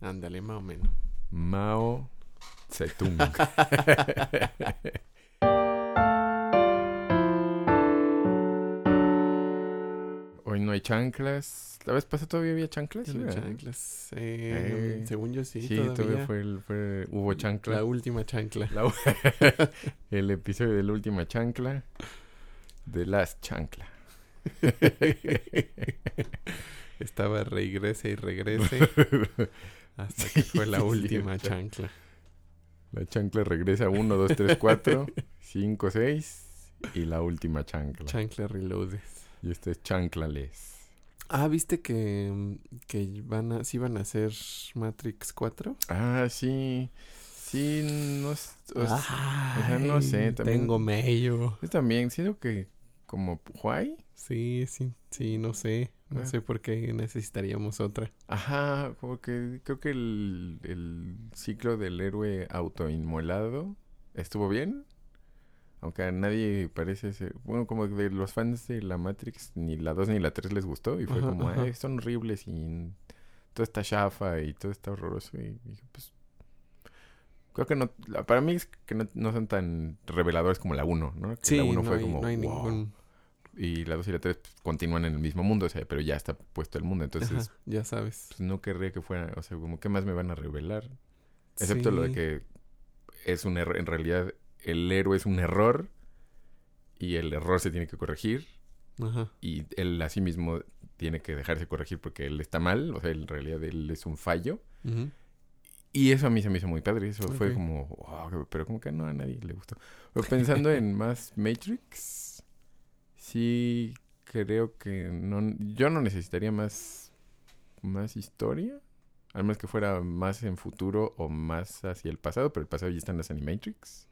Ándale, más o menos. Mao Zedong. Hoy no hay chanclas. ¿La vez pasada todavía había chanclas? Sí, chanclas. Eh, Eh, según yo sí, Sí, todavía. todavía fue, el- fue- hubo chancla. La última chancla. La el episodio de la última chancla. De las chancla. Estaba regrese y regrese hasta que fue la última chancla. La chancla regresa 1, 2, 3, 4, 5, 6 y la última chancla. Chancla reloaded. y este es chanclales. Ah, ¿viste que, que van a, sí van a hacer Matrix 4? Ah, sí. Sí, no, o Ay, sea, no sé, también- Tengo mello. yo también siento que como Huay. Sí, sí, sí, no sé. No Ah. sé por qué necesitaríamos otra. Ajá, como que creo que el, el ciclo del héroe autoinmolado estuvo bien. Aunque a nadie parece ser... Bueno, como de los fans de la Matrix, ni la 2 ni la 3 les gustó. Y fue Ajá, como, ajá. "Ay, son horribles y todo está chafa y todo está horroroso. Y dije, pues... Creo que no... Para mí es que no, no son tan reveladores como la 1, ¿no? Que Sí, la 1 no, fue hay, como, no hay "Wow". ningún... Y la 2 y la 3 continúan en el mismo mundo, o sea, pero ya está puesto el mundo. Entonces, Ajá, ya sabes. pues no querría que fuera, o sea, como qué más me van a revelar. Excepto lo de que es un error, en realidad el héroe es un error y el error se tiene que corregir Ajá. y él a sí mismo tiene que dejarse corregir porque él está mal, o sea, en realidad él es un fallo. Y eso a mí se me hizo muy padre, eso fue como, wow, pero como que no a nadie le gustó. Pero pensando en más Matrix, sí creo que no, yo no necesitaría más, más historia, al menos que fuera más en futuro o más hacia el pasado, pero el pasado ya están las Animatrix,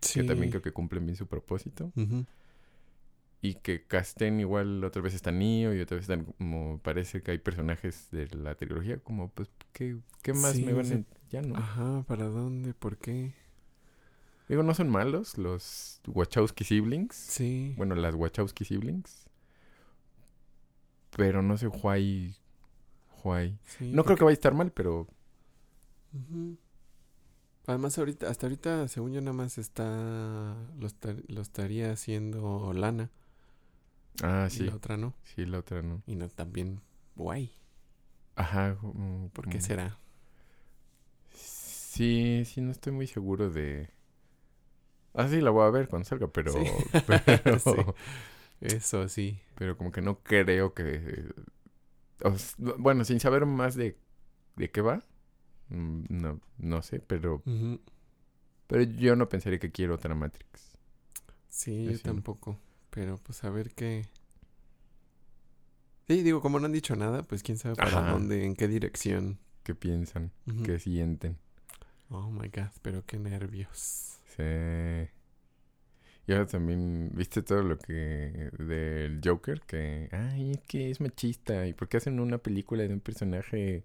Sí. que también creo que cumplen bien su propósito. Y que casten igual otra vez está Neo y otra vez están como parece que hay personajes de la trilogía como pues ¿qué, qué más Sí, me van a... Ya no. Ajá, ¿para dónde? ¿Por qué? Digo, no son malos los Wachowski siblings. Sí. Bueno, las Wachowski siblings. Pero no sé, why. why. sí, No creo que vaya a estar mal, pero. Además, ahorita, hasta ahorita, según yo, nada más está. Lo, esta- lo estaría haciendo Lana. Ah, Y sí. la otra no. Sí, la otra no. Y no también. Guay. Ajá. mm, ¿Por qué mm. será? Sí, sí, no estoy muy seguro de. Ah, sí, la voy a ver cuando salga, pero. Sí. Pero, Sí. Eso sí. pero como que no creo que. o bueno, sin saber más de, de qué va. mm, No, no sé, pero. Pero yo no pensaría que quiero otra Matrix. Sí, yo tampoco. Pero pues a ver qué. Sí, digo, como no han dicho nada, pues quién sabe para Ajá. dónde, en qué dirección. ¿Qué piensan? ¿Qué sienten? Oh my god, pero qué nervios. Sí. Y ahora también, ¿viste todo lo que del Joker? Que, ay, es que es machista. ¿Y por qué hacen una película de un personaje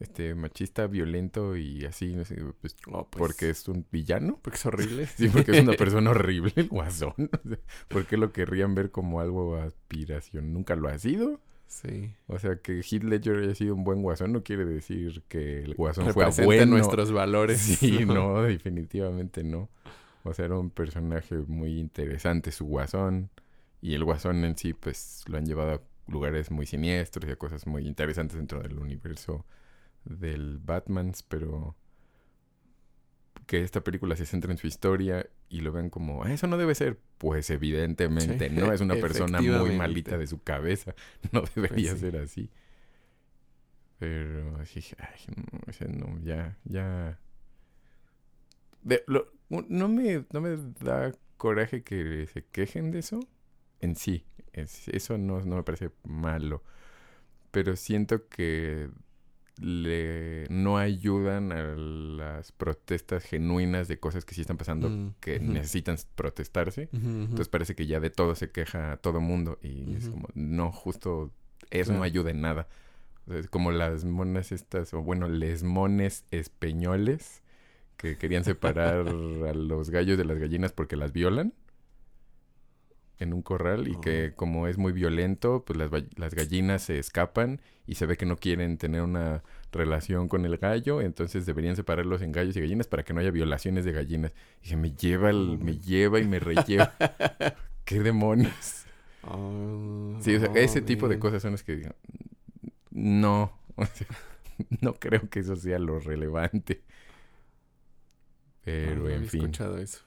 este machista, violento y así? No sé, pues, Oh, pues, porque es un villano. Porque es horrible. Sí, porque es una persona horrible, el guasón. ¿Por qué lo querrían ver como algo aspiración? Nunca lo ha sido. Sí. O sea, que Heath Ledger haya sido un buen guasón no quiere decir que el guasón fue bueno. nuestros valores. Sí, no, definitivamente no. O sea, era un personaje muy interesante su guasón. Y el guasón en sí, pues, lo han llevado a lugares muy siniestros y a cosas muy interesantes dentro del universo del Batman, pero que esta película se centra en su historia y lo ven como, "Ah, eso no debe ser. Pues evidentemente Sí, no, es una persona muy malita de su cabeza. No debería Pues sí. ser así. Pero dije, ay, no, o sea, no, ya, ya. De- lo- un- no, me, no me da coraje que se quejen de eso en sí. Es- eso no, no me parece malo. Pero siento que le no ayudan a las protestas genuinas de cosas que sí están pasando Mm, que necesitan protestarse. Entonces parece que ya de todo se queja todo mundo y es como, no, justo eso no ayuda en nada. O sea, es como las monas estas, o bueno, les mones españoles que querían separar a los gallos de las gallinas porque las violan en un corral y que como es muy violento, pues las, las gallinas se escapan y se ve que no quieren tener una relación con el gallo, entonces deberían separarlos en gallos y gallinas para que no haya violaciones de gallinas. Y dije, me lleva, el, me lleva y me relleva. ¿Qué demonios? Oh, Sí, o sea, oh, ese tipo de cosas son las que digo, no, o sea, no creo que eso sea lo relevante. Ah, Pero no en fin. escuchado eso.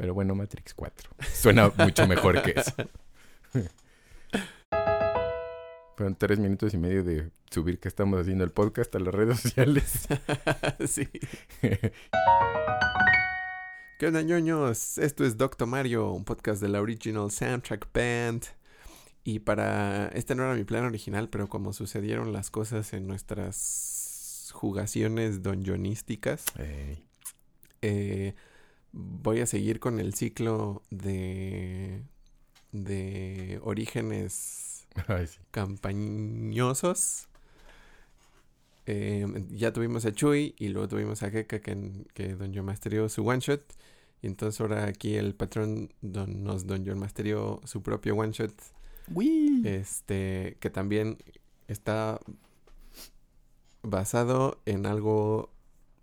Pero bueno, Matrix 4. Suena mucho mejor que eso. Fueron tres minutos y medio de subir que estamos haciendo el podcast a las redes sociales. sí. ¿Qué onda, ñoños? Esto es Doctor Mario, un podcast de la Original Soundtrack Band. Y para... Este no era mi plan original, pero como sucedieron las cosas en nuestras jugaciones donjonísticas, Ey, eh, voy a seguir con el ciclo de... de orígenes ay, sí. campañosos. Eh, ya tuvimos a Chuy y luego tuvimos a Keka que, que Don John masterió su one shot. Y entonces ahora aquí el patrón don, nos Don John masterió su propio one shot. Este, que también está basado en algo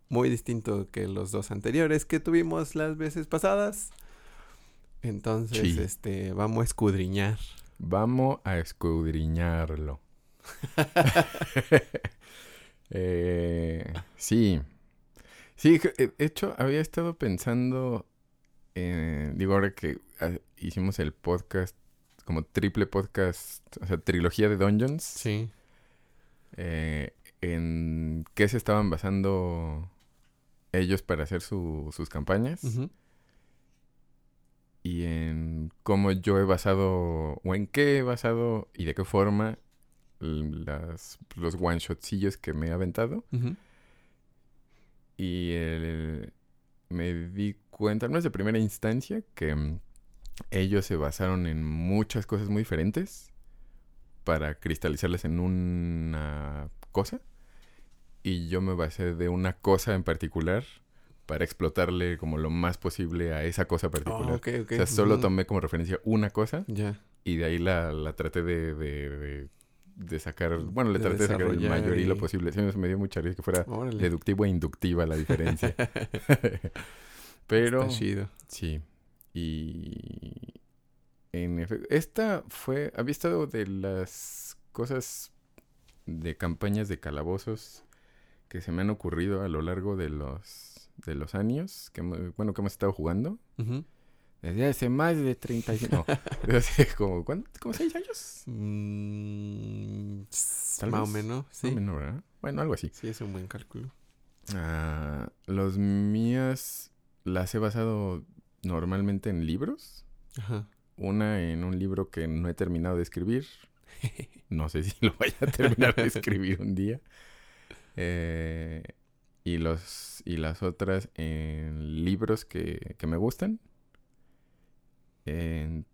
muy distinto que los dos anteriores que tuvimos las veces pasadas. Entonces, Sí. este, vamos a escudriñar. Vamos a escudriñarlo. Eh, sí. Sí, eh, de hecho, había estado pensando, eh, digo, ahora que ah, hicimos el podcast, como triple podcast, o sea, trilogía de Dungeons, Sí. eh, en qué se estaban basando ellos para hacer su- sus campañas y en cómo yo he basado, o en qué he basado y de qué forma las, los one-shotcillos que me he aventado. Y el- me di cuenta, no es de primera instancia, que mm, ellos se basaron en muchas cosas muy diferentes para cristalizarlas en una cosa. Y yo me basé de una cosa en particular para explotarle como lo más posible a esa cosa particular. Oh, ok, ok. O sea, solo tomé como referencia una cosa Ya. y de ahí la, la traté de, de, de- de sacar, bueno, le traté de sacar el mayor hilo y- posible. Sí, me dio mucha risa que fuera Órale. deductivo e inductiva la diferencia. Pero, Está chido. sí. Y en efecto, esta fue, había estado de las cosas de campañas de calabozos que se me han ocurrido a lo largo de los, de los años, que, bueno, que hemos estado jugando. Desde hace más de 35, no, desde hace como, ¿cuánto? ¿Como seis años? Mm, Tal más o menos, menor, ¿verdad? Bueno, algo así. Sí, es un buen cálculo. Ah, los mías las he basado normalmente en libros. Ajá. Una en un libro que no he terminado de escribir. No sé si lo vaya a terminar de escribir un día. Eh, y, los, y las otras en libros que, que me gustan. En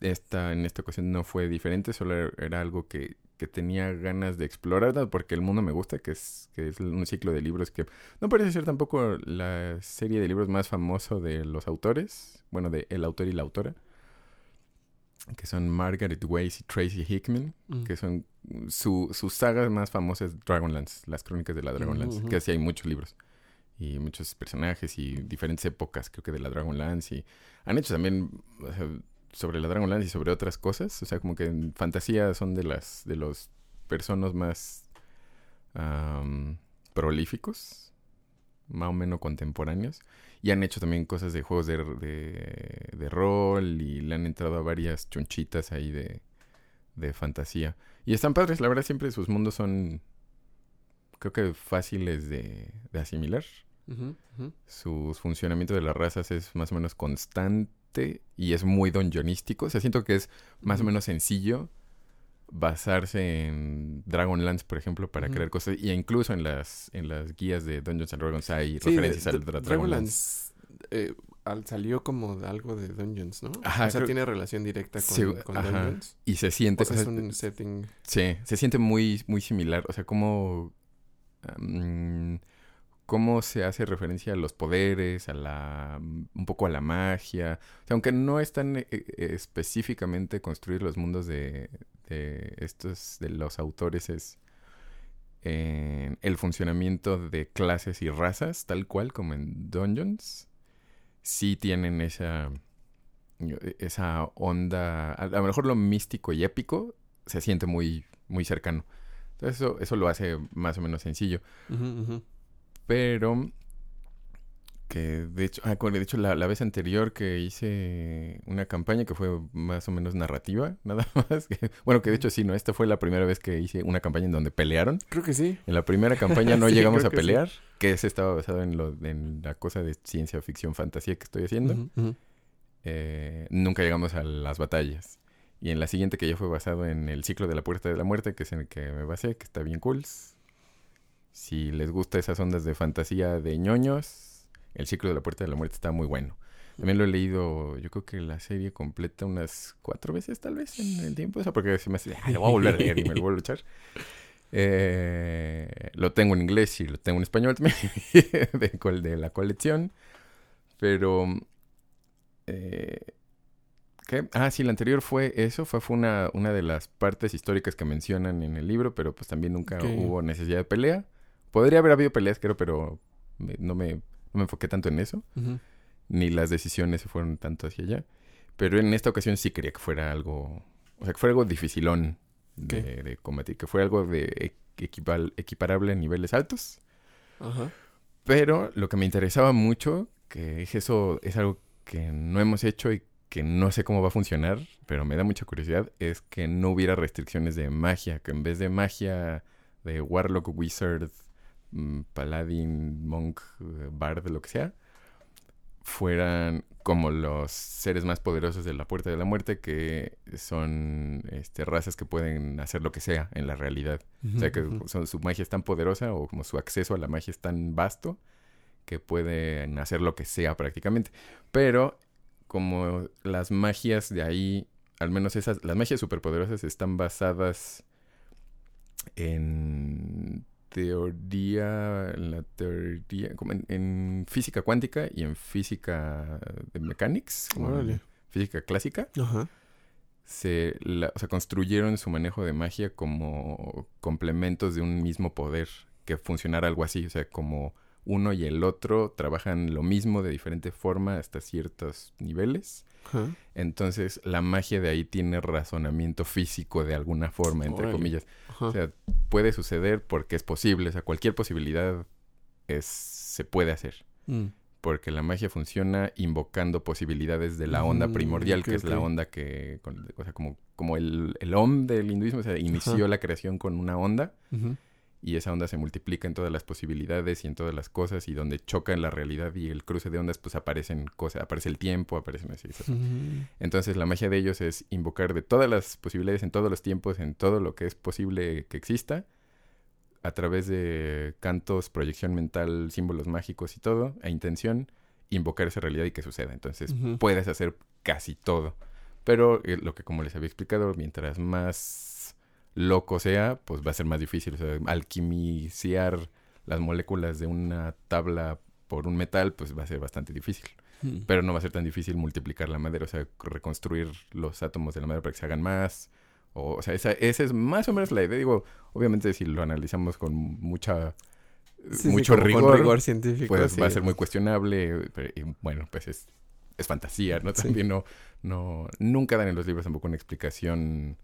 esta, en esta ocasión no fue diferente, solo era, era algo que, que tenía ganas de explorar, porque el mundo me gusta, que es, que es un ciclo de libros que no parece ser tampoco la serie de libros más famoso de los autores, bueno, de el autor y la autora, que son Margaret Weiss y Tracy Hickman, Mm. que son su, sus sagas más famosas Dragonlance, las crónicas de la Dragonlance, ujú. que así hay muchos libros y muchos personajes y diferentes épocas, creo que de la Dragonlance y han hecho también o sea, sobre la Dragonlance y sobre otras cosas, o sea, como que en fantasía son de las de los personas más prolíficos, más o menos contemporáneos. Y han hecho también cosas de juegos de, de, de rol y le han entrado a varias chunchitas ahí de, de fantasía. Y están padres, la verdad siempre sus mundos son, creo que fáciles de, de asimilar. Ujú, ujú. Su funcionamiento de las razas es más o menos constante y es muy donjonístico. O sea, siento que es más o menos sencillo basarse en Dragonlance, por ejemplo, para crear cosas. Y incluso en las, en las guías de Dungeons and Dragons hay Sí, referencias al Dragonlance. Dragonlance eh, al- salió como algo de Dungeons, ¿no? Ajá, o sea, creo- tiene relación directa con, Sí, con. Dungeons. Y se siente... O sea, es un setting... Sí, se siente muy, muy similar. O sea, cómo, mm, cómo se hace referencia a los poderes, a la, un poco a la magia. O sea, aunque no están eh, específicamente construidos los mundos de, de estos, de los autores, es, en el funcionamiento de clases y razas, tal cual como en Dungeons. Sí tienen esa, esa onda, a lo mejor lo místico y épico se siente muy, muy cercano. Entonces eso, eso lo hace más o menos sencillo. Pero que de hecho, ah, de hecho la, vez anterior que hice una campaña que fue más o menos narrativa, nada más. bueno, que de hecho sí, ¿no? Esta fue la primera vez que hice una campaña en donde pelearon. Creo que sí. En la primera campaña no llegamos a pelear, que ese estaba basado en, lo, en la cosa de ciencia ficción, fantasía que estoy haciendo. Eh, nunca llegamos a las batallas. Y en la siguiente que ya fue basado en el ciclo de la puerta de la muerte, que es en el que me basé, que está bien cool. Si les gusta esas ondas de fantasía de ñoños, el ciclo de la puerta de la muerte está muy bueno. También lo he leído, yo creo que la serie completa unas cuatro veces tal vez en el tiempo. Eso porque se me hace, lo voy a volver a leer y me lo vuelvo a echar. Eh, lo tengo en inglés y lo tengo en español también, de, de la colección. Pero... Eh, ¿qué? Ah, sí, la anterior fue eso, fue, fue una, una de las partes históricas que mencionan en el libro, pero pues también nunca hubo necesidad de pelea. Podría haber habido peleas, creo, pero no me no me enfoqué tanto en eso, ni las decisiones se fueron tanto hacia allá. Pero en esta ocasión sí quería que fuera algo, o sea, que fuera algo dificilón de, combatir, que fuera algo de equiparable a niveles altos. Pero lo que me interesaba mucho, que es eso, es algo que no hemos hecho y que no sé cómo va a funcionar, pero me da mucha curiosidad, es que no hubiera restricciones de magia, que en vez de magia de Warlock, Wizard, paladín, monk, eh, bard, lo que sea, fueran como los seres más poderosos de la Puerta de la Muerte, que son este, razas que pueden hacer lo que sea en la realidad. o sea, que son, su magia es tan poderosa o como su acceso a la magia es tan vasto que pueden hacer lo que sea prácticamente. Pero como las magias de ahí, al menos esas, las magias superpoderosas están basadas en teoría, en la teoría, como en, física cuántica y en física de mechanics, física clásica, Se, o sea, construyeron su manejo de magia como complementos de un mismo poder, que funcionara algo así, o sea, como uno y el otro trabajan lo mismo de diferente forma hasta ciertos niveles. Entonces la magia de ahí tiene razonamiento físico de alguna forma, entre comillas. O sea, puede suceder porque es posible, o sea, cualquier posibilidad es, se puede hacer. Mm. Porque la magia funciona invocando posibilidades de la onda mm, primordial, que es la onda que, o sea, como, como el, el Om del hinduismo, o sea, inició la creación con una onda y esa onda se multiplica en todas las posibilidades y en todas las cosas y donde choca en la realidad y el cruce de ondas pues aparecen cosas, aparece el tiempo, aparecen así. Entonces la magia de ellos es invocar de todas las posibilidades en todos los tiempos, en todo lo que es posible que exista, a través de cantos, proyección mental, símbolos mágicos y todo, a intención, invocar esa realidad y que suceda. Entonces puedes hacer casi todo. Pero eh, lo que como les había explicado, mientras más loco sea, pues va a ser más difícil. O sea, alquimiciar las moléculas de una tabla por un metal, pues va a ser bastante difícil. Hmm. Pero no va a ser tan difícil multiplicar la madera, o sea, reconstruir los átomos de la madera para que se hagan más. O, o sea, esa, esa es más o menos la idea. Digo, obviamente si lo analizamos con mucha... mucho rigor, científico. Pues va a ser muy cuestionable. y, bueno, pues es, es fantasía, ¿no? También no, no... Nunca dan en los libros tampoco una explicación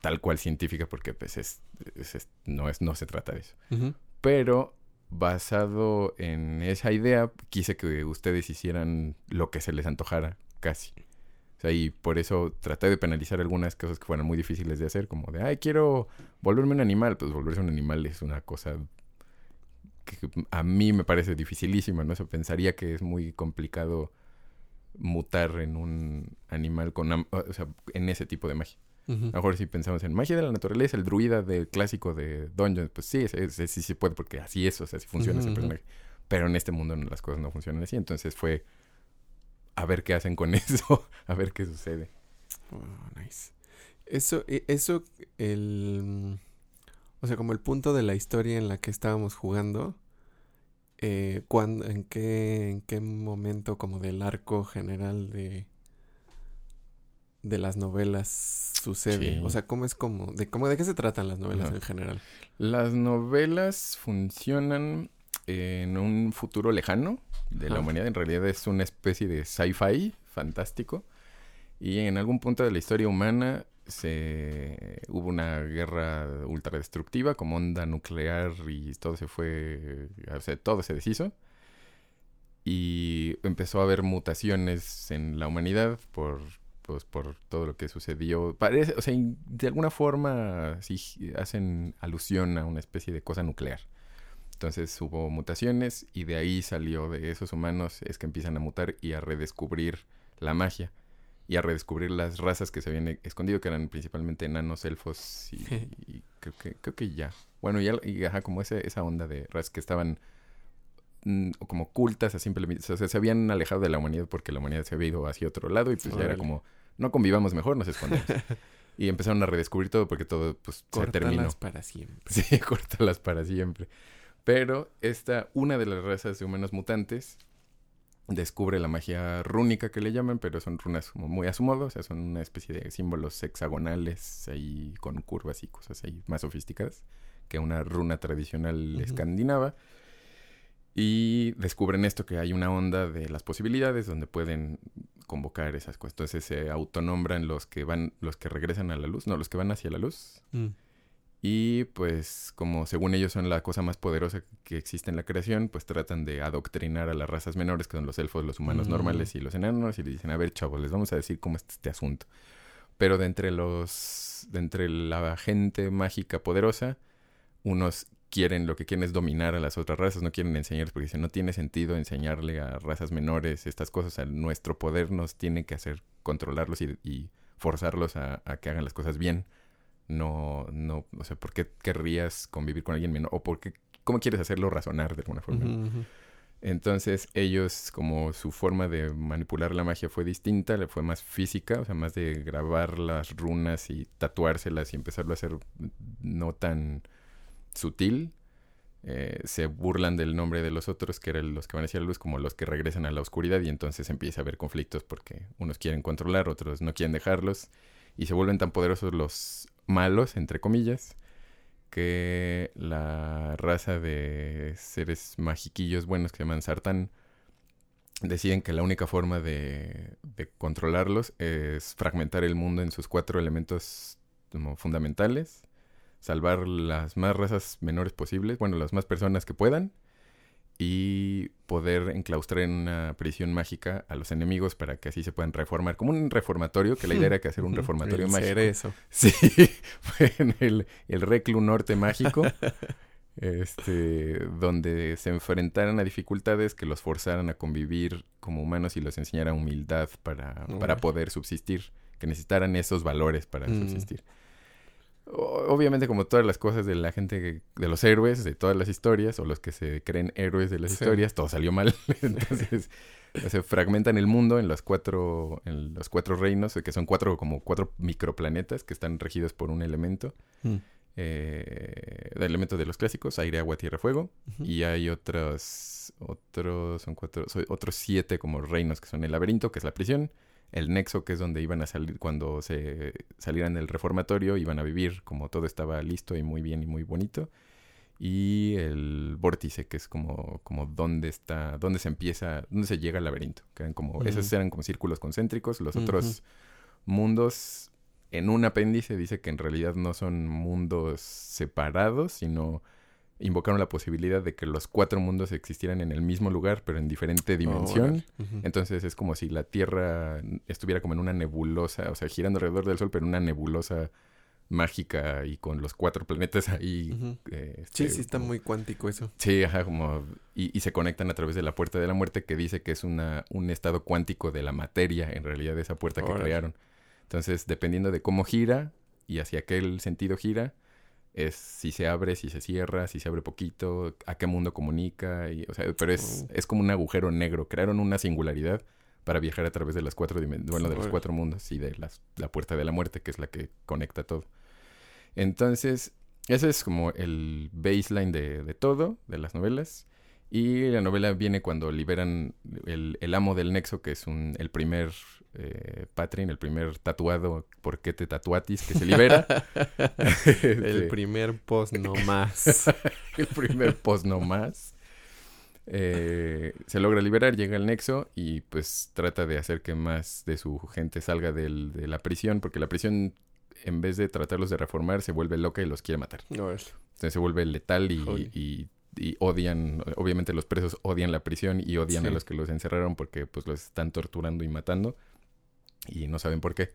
tal cual científica porque pues es, no es no se trata de eso. Pero basado en esa idea quise que ustedes hicieran lo que se les antojara casi. O sea, y por eso traté de penalizar algunas cosas que fueran muy difíciles de hacer, como de, ay, quiero volverme un animal. Pues volverse un animal es una cosa que a mí me parece dificilísima, ¿no? O pensaría que es muy complicado mutar en un animal con, o sea, en ese tipo de magia. A lo mejor si pensamos en magia de la naturaleza, el druida del clásico de Dungeons, pues sí, sí, sí, sí puede, porque así es, o sea, así funciona ese personaje. Pero en este mundo las cosas no funcionan así, entonces fue a ver qué hacen con eso, a ver qué sucede. Oh, nice. Eso, e, eso, el... O sea, como el punto de la historia en la que estábamos jugando, eh, cuando, en, qué, ¿en qué momento como del arco general de, de las novelas sucede? Sí. O sea, ¿cómo es como, de cómo, de qué se tratan las novelas en general? Las novelas funcionan en un futuro lejano de la humanidad. En realidad es una especie de sci-fi fantástico. Y en algún punto de la historia humana se hubo una guerra ultradestructiva como onda nuclear y todo se fue, o sea, todo se deshizo. Y empezó a haber mutaciones en la humanidad por pues por todo lo que sucedió. Parece, o sea, de alguna forma sí hacen alusión a una especie de cosa nuclear. Entonces hubo mutaciones y de ahí salió de esos humanos es que empiezan a mutar y a redescubrir la magia y a redescubrir las razas que se habían e- escondido que eran principalmente enanos, elfos y, y creo que creo que ya. Bueno, ya y ajá, como ese, esa onda de razas que estaban mm, como ocultas a simple vista. O sea, se habían alejado de la humanidad porque la humanidad se había ido hacia otro lado y pues ya era como no convivamos mejor, nos escondemos. y empezaron a redescubrir todo porque todo pues se terminó. Para siempre. Sí, córtalas para siempre. Pero esta, una de las razas de humanos mutantes, descubre la magia rúnica que le llaman, pero son runas como muy a su modo, o sea, son una especie de símbolos hexagonales ahí con curvas y cosas ahí más sofisticadas que una runa tradicional escandinava. Y descubren esto, que hay una onda de las posibilidades donde pueden convocar esas cosas. Entonces se autonombran los que van, los que regresan a la luz, no, los que van hacia la luz. Mm. Y pues como según ellos son la cosa más poderosa que existe en la creación, pues tratan de adoctrinar a las razas menores, que son los elfos, los humanos Mm. normales y los enanos, y dicen, a ver, chavos, les vamos a decir cómo está este asunto. Pero de entre los, de entre la gente mágica poderosa, unos quieren, lo que quieren es dominar a las otras razas, no quieren enseñarles, porque dicen, no tiene sentido enseñarle a razas menores estas cosas, a nuestro poder nos tiene que hacer controlarlos y, y forzarlos a, a que hagan las cosas bien no, no, o sea, ¿por qué querrías convivir con alguien menor? O por qué, ¿cómo quieres hacerlo razonar de alguna forma? Entonces, ellos, como su forma de manipular la magia fue distinta, le fue más física, o sea, más de grabar las runas y tatuárselas y empezarlo a hacer no tan sutil. Eh, se burlan del nombre de los otros, que eran los que van hacia la luz, como los que regresan a la oscuridad, y entonces empieza a haber conflictos porque unos quieren controlar, otros no quieren dejarlos, y se vuelven tan poderosos los malos, entre comillas, que la raza de seres magiquillos buenos que llaman Sartán deciden que la única forma de, de controlarlos es fragmentar el mundo en sus cuatro elementos como fundamentales, salvar las más razas menores posibles, bueno, las más personas que puedan, y poder enclaustrar en una prisión mágica a los enemigos para que así se puedan reformar, como un reformatorio, que la idea era que hacer un reformatorio el mágico. cerezo. Sí, fue en el, el Reclu Norte Mágico, este, donde se enfrentaran a dificultades que los forzaran a convivir como humanos y los enseñara humildad para, para poder subsistir, que necesitaran esos valores para Mm. subsistir. Obviamente, como todas las cosas de la gente, que- de los héroes, de todas las historias, o los que se creen héroes de las Sí. historias, todo salió mal. Entonces, se fragmentan el mundo en los cuatro, en los cuatro reinos, que son cuatro, como cuatro microplanetas que están regidos por un elemento. Mm. Eh, el elemento de los clásicos, aire, agua, tierra, fuego. Y hay otros, otros, son cuatro, otros siete como reinos que son el laberinto, que es la prisión, el nexo, que es donde iban a salir cuando se salieran del reformatorio, iban a vivir como todo estaba listo y muy bien y muy bonito. Y el vórtice, que es como, como donde está, donde se empieza, donde se llega al laberinto. Que eran como, esos eran como círculos concéntricos. Los otros mundos, en un apéndice dice que en realidad no son mundos separados, sino invocaron la posibilidad de que los cuatro mundos existieran en el mismo lugar, pero en diferente dimensión. Entonces es como si la Tierra estuviera como en una nebulosa, o sea, girando alrededor del Sol, pero en una nebulosa mágica y con los cuatro planetas ahí. Eh, Sí, este, sí, está como- muy cuántico eso. Sí, ajá, como... Y, y se conectan a través de la puerta de la muerte que dice que es una, un estado cuántico de la materia, en realidad, esa puerta que crearon. Entonces, dependiendo de cómo gira y hacia qué sentido gira, es si se abre, si se cierra, si se abre poquito, a qué mundo comunica. Y, o sea, pero es, Oh. es como un agujero negro. Crearon una singularidad para viajar a través de las cuatro bueno, de los cuatro mundos y de las, la puerta de la muerte, que es la que conecta todo. Entonces, ese es como el baseline de, de todo, de las novelas. Y la novela viene cuando liberan el, el amo del Nexo, que es un, el primer eh, Patrin, el primer tatuado, ¿por qué te tatuatis? que se libera. el primer post no más. el primer post no más. Eh, se logra liberar, llega al nexo y pues trata de hacer que más de su gente salga del, de la prisión, porque la prisión en vez de tratarlos de reformar se vuelve loca y los quiere matar. Entonces se vuelve letal y, y, odian, obviamente los presos odian la prisión y odian a los que los encerraron porque pues los están torturando y matando y no saben por qué.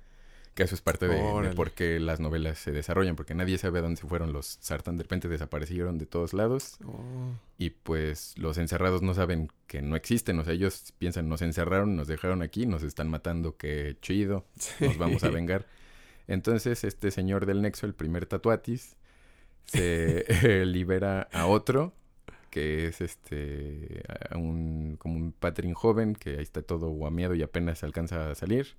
Que eso es parte de, por qué las novelas se desarrollan, porque nadie sabe a dónde se fueron los Sartan. De repente desaparecieron de todos lados. Oh. Y pues los encerrados no saben que no existen. O sea, ellos piensan, nos encerraron, nos dejaron aquí, nos están matando, qué chido, nos vamos a vengar. Entonces, este señor del Nexo, el primer tatuatis, se libera a otro que es este un, como un patrin joven que ahí está todo guameado y apenas alcanza a salir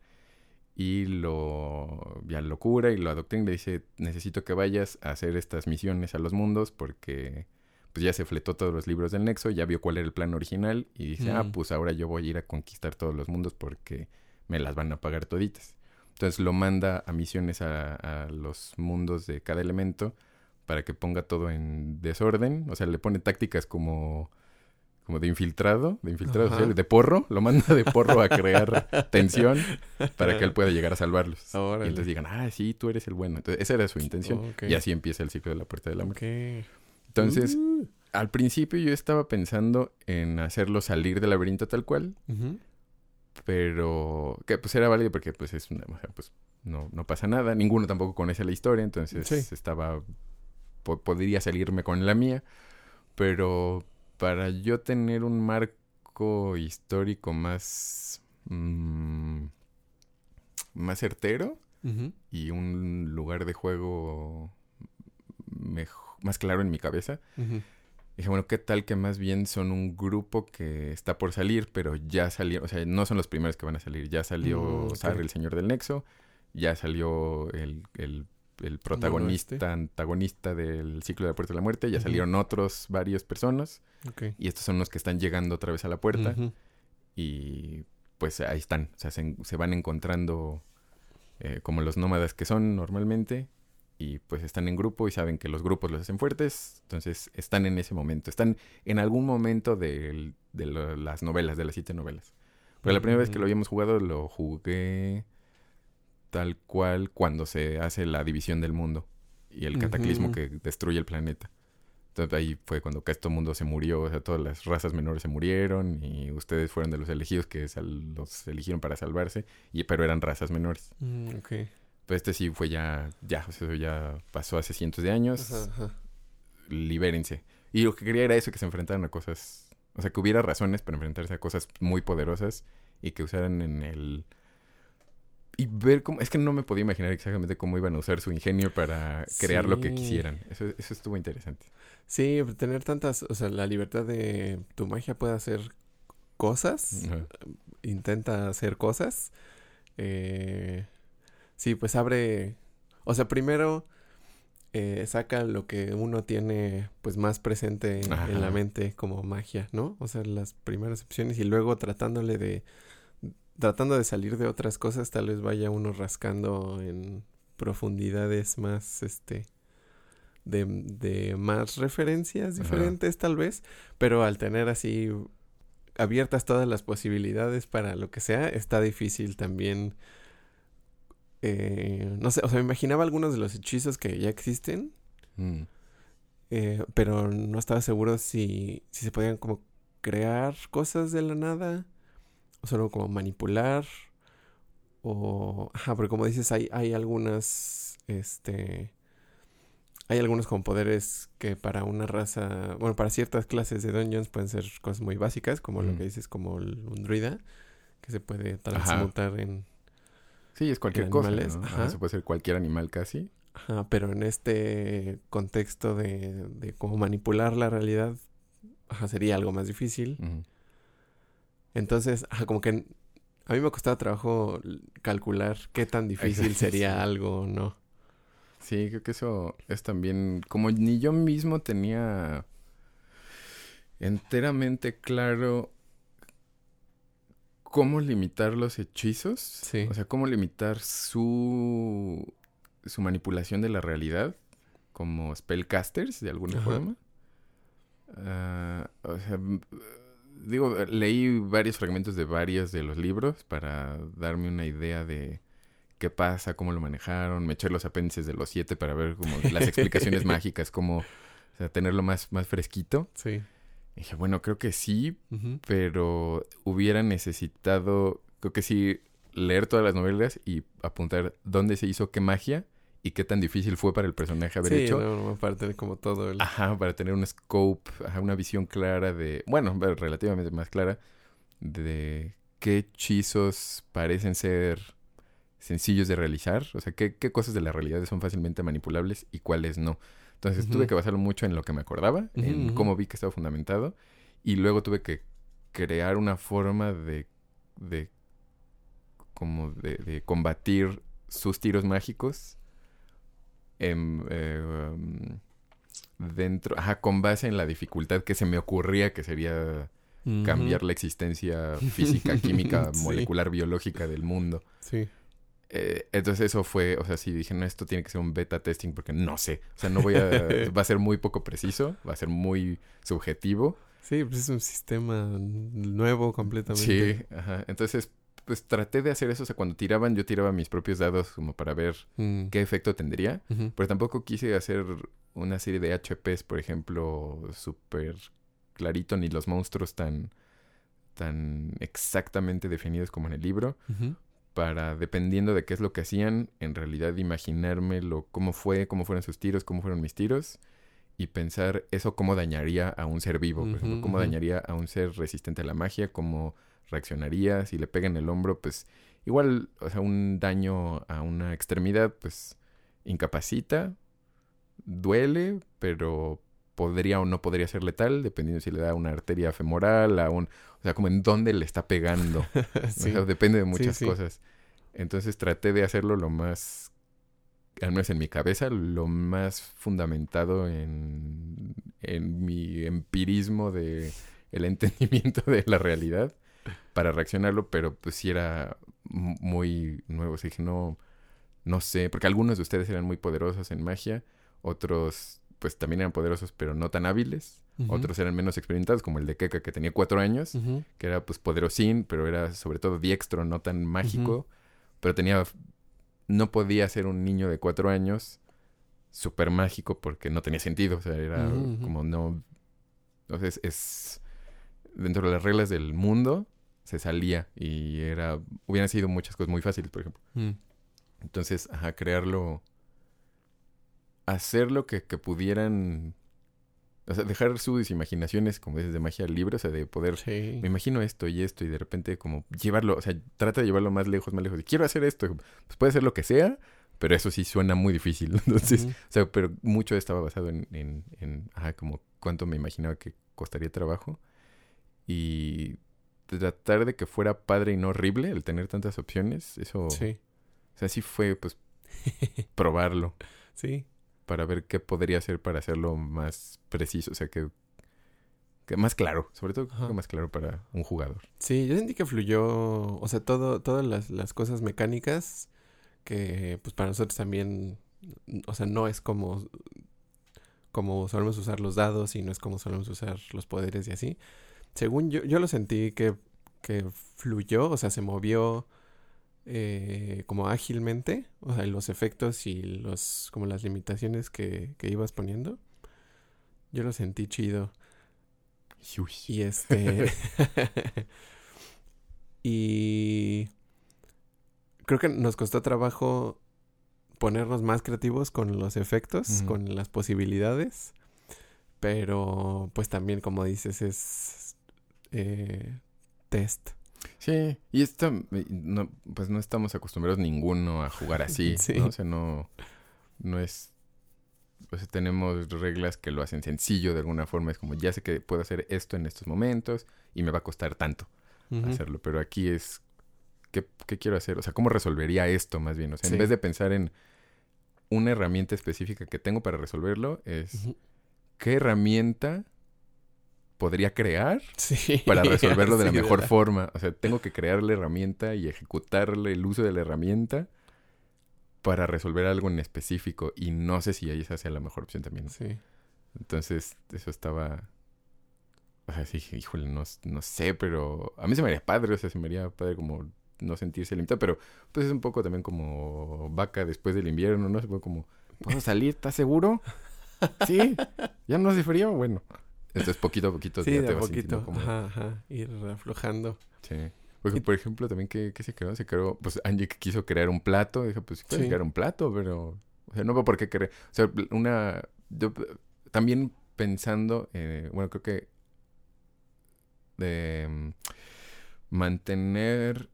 y lo ya lo cura y lo adoctrina y le dice necesito que vayas a hacer estas misiones a los mundos porque pues ya se fletó todos los libros del Nexo, ya vio cuál era el plan original y dice, ah, pues ahora yo voy a ir a conquistar todos los mundos porque me las van a pagar toditas. Entonces lo manda a misiones a, a los mundos de cada elemento para que ponga todo en desorden, o sea, le pone tácticas como como de infiltrado, de infiltrado social, de porro, lo manda de porro a crear tensión para que él pueda llegar a salvarlos. y entonces digan, ah, sí, tú eres el bueno. Entonces, esa era su intención. Y así empieza el ciclo de la puerta de la muerte. Entonces, uh. al principio yo estaba pensando en hacerlo salir del laberinto tal cual. Pero que pues era válido porque pues es una, o sea, pues no, no pasa nada. Ninguno tampoco conoce la historia, entonces estaba, podría salirme con la mía. Pero para yo tener un marco histórico más, mm, más certero y un lugar de juego más claro en mi cabeza, dije, bueno, ¿qué tal que más bien son un grupo que está por salir, pero ya salió, o sea, no son los primeros que van a salir, ya salió mm, el Señor del Nexo, ya salió el, el el protagonista, antagonista del ciclo de la puerta de la muerte. Ya salieron otros, varias personas. Y estos son los que están llegando otra vez a la puerta. Y pues ahí están. O sea, se, van encontrando eh, como los nómadas que son normalmente. Y pues están en grupo y saben que los grupos los hacen fuertes. Entonces están en ese momento. Están en algún momento de, las novelas, de las siete novelas. Pero la primera vez que lo habíamos jugado lo jugué tal cual cuando se hace la división del mundo y el cataclismo que destruye el planeta. Entonces ahí fue cuando este mundo se murió, o sea, todas las razas menores se murieron y ustedes fueron de los elegidos que los eligieron para salvarse, y, pero eran razas menores. Mm, pues este sí fue ya, ya, eso ya pasó hace cientos de años. Libérense. Y lo que quería era eso, que se enfrentaran a cosas, o sea, que hubiera razones para enfrentarse a cosas muy poderosas y que usaran en el y ver cómo... Es que no me podía imaginar exactamente cómo iban a usar su ingenio para crear lo que quisieran. Eso, eso estuvo interesante. Sí, tener tantas... O sea, la libertad de... Tu magia puede hacer cosas. Intenta hacer cosas. Eh, sí, pues abre... O sea, primero... Eh, saca lo que uno tiene pues más presente en la mente como magia, ¿no? O sea, las primeras opciones y luego tratándole de tratando de salir de otras cosas, tal vez vaya uno rascando en profundidades más, este, de, de más referencias diferentes tal vez, pero al tener así abiertas todas las posibilidades para lo que sea, está difícil también. Eh, no sé, o sea, me imaginaba algunos de los hechizos que ya existen, mm. eh, pero no estaba seguro si, si se podían como crear cosas de la nada solo como manipular. O. Ajá, porque como dices, hay, hay algunas. Este. Hay algunos con poderes que para una raza. Bueno, para ciertas clases de dungeons pueden ser cosas muy básicas, como lo que dices, como un druida, que se puede transmutar en. Sí, es cualquier cosa. ¿no? Se puede ser cualquier animal casi. Ajá, pero en este contexto de, de cómo manipular la realidad, ajá, sería algo más difícil. Entonces, como que a mí me costaba trabajo calcular qué tan difícil sería algo no. Sí, creo que eso es también, como ni yo mismo tenía enteramente claro cómo limitar los hechizos. Sí. O sea, cómo limitar su, su manipulación de la realidad como spellcasters, de alguna Ajá. forma. Ah, o sea, digo, leí varios fragmentos de varios de los libros para darme una idea de qué pasa, cómo lo manejaron. Me eché los apéndices de los siete para ver como las explicaciones mágicas, cómo o sea, tenerlo más, más fresquito. Sí. Y dije, bueno, creo que sí, pero hubiera necesitado, creo que sí, leer todas las novelas y apuntar dónde se hizo qué magia y qué tan difícil fue para el personaje haber Sí, hecho. no, aparte de como todo el... Ajá, para tener un scope, ajá, una visión clara de, bueno, relativamente más clara, de qué hechizos parecen ser sencillos de realizar, o sea, qué, qué cosas de la realidad son fácilmente manipulables y cuáles no. Entonces tuve que basarlo mucho en lo que me acordaba, en cómo vi que estaba fundamentado, y luego tuve que crear una forma de, de como de, de combatir sus tiros mágicos en, eh, um, dentro, ajá, con base en la dificultad que se me ocurría que sería cambiar la existencia física, química, Sí. molecular, biológica del mundo. Sí. Eh, entonces eso fue, o sea, sí dije, no, esto tiene que ser un beta testing porque no sé. O sea, no voy a, va a ser muy poco preciso, va a ser muy subjetivo. Sí, pues es un sistema nuevo completamente. Sí, ajá. Entonces, pues traté de hacer eso. O sea, cuando tiraban, yo tiraba mis propios dados como para ver Mm. qué efecto tendría. Pero tampoco quise hacer una serie de HPs, por ejemplo, súper clarito, ni los monstruos tan, tan exactamente definidos como en el libro. Para, dependiendo de qué es lo que hacían, en realidad imaginármelo cómo fue, cómo fueron sus tiros, cómo fueron mis tiros. Y pensar eso cómo dañaría a un ser vivo, por ejemplo, cómo dañaría a un ser resistente a la magia, cómo reaccionaría, si le pega en el hombro, pues igual, o sea, un daño a una extremidad, pues incapacita, duele, pero podría o no podría ser letal, dependiendo si le da una arteria femoral, a un, o sea, como en dónde le está pegando. sí. O sea, depende de muchas sí. cosas. Entonces traté de hacerlo lo más, al menos en mi cabeza, lo más fundamentado en, en mi empirismo de el entendimiento de la realidad para reaccionarlo, pero pues sí era muy nuevo. O sea, dije, no, no sé, porque algunos de ustedes eran muy poderosos en magia, otros pues también eran poderosos pero no tan hábiles, otros eran menos experimentados, como el de Keka que tenía cuatro años que era pues poderosín, pero era sobre todo diestro, no tan mágico, pero tenía, no podía ser un niño de cuatro años súper mágico porque no tenía sentido, o sea, era como no, entonces es, dentro de las reglas del mundo se salía y era, hubieran sido muchas cosas muy fáciles, por ejemplo. Mm. Entonces, ajá, crearlo, hacerlo que, que pudieran, o sea, dejar sus imaginaciones, como dices, de magia libre, o sea, de poder Sí. me imagino esto y esto y de repente como llevarlo, o sea, trata de llevarlo más lejos, más lejos. Y quiero hacer esto, pues puede ser lo que sea, pero eso sí suena muy difícil. Entonces, o sea, pero mucho estaba basado en, en, en, ajá, como cuánto me imaginaba que costaría trabajo. Y tratar de que fuera padre y no horrible el tener tantas opciones, eso, Sí. o sea, sí fue pues probarlo Sí. para ver qué podría hacer para hacerlo más preciso, o sea, que, que más claro, sobre todo Ajá. más claro para un jugador. Sí, yo sentí que fluyó, o sea, todo, todas las, las cosas mecánicas que pues para nosotros también, o sea, no es como, como solemos usar los dados y no es como solemos usar los poderes y así. Según yo, yo lo sentí que, que fluyó, o sea, se movió eh, como ágilmente, o sea, los efectos y los, como las limitaciones que, que ibas poniendo. Yo lo sentí chido. Y este. y. Creo que nos costó trabajo ponernos más creativos con los efectos, con las posibilidades. Pero, pues también, como dices, es. Eh, test. Sí, y esto, no, pues no estamos acostumbrados ninguno a jugar así, Sí. ¿no? O sea, no, no es, o sea, tenemos reglas que lo hacen sencillo de alguna forma, es como, ya sé que puedo hacer esto en estos momentos y me va a costar tanto hacerlo, pero aquí es, ¿qué, qué quiero hacer? O sea, ¿cómo resolvería esto más bien? O sea, Sí. en vez de pensar en una herramienta específica que tengo para resolverlo, es. ¿qué herramienta podría crear Sí. para resolverlo de la Sí, mejor verdad. forma. O sea, tengo que crear la herramienta y ejecutarle el uso de la herramienta para resolver algo en específico. Y no sé si esa sea la mejor opción también. Sí. Entonces, eso estaba... O sea, sí, híjole, no, no sé, pero a mí se me haría padre, o sea, se me haría padre como no sentirse limitado, pero pues es un poco también como vaca después del invierno, ¿no? Se puede como, ¿puedo salir? ¿Estás seguro? Sí, ya no hace frío, bueno. Entonces, poquito a poquito Sí, ya de te a vas poquito. como... Ajá, ajá. Ir aflojando. Sí. Porque, por ejemplo, también, ¿qué, qué se creó? Se creó, pues Angie quiso crear un plato. Dije, pues, Sí. crear un plato, pero... O sea, no veo por qué crear... O sea, una... yo, también pensando, eh, bueno, creo que... De mm, mantener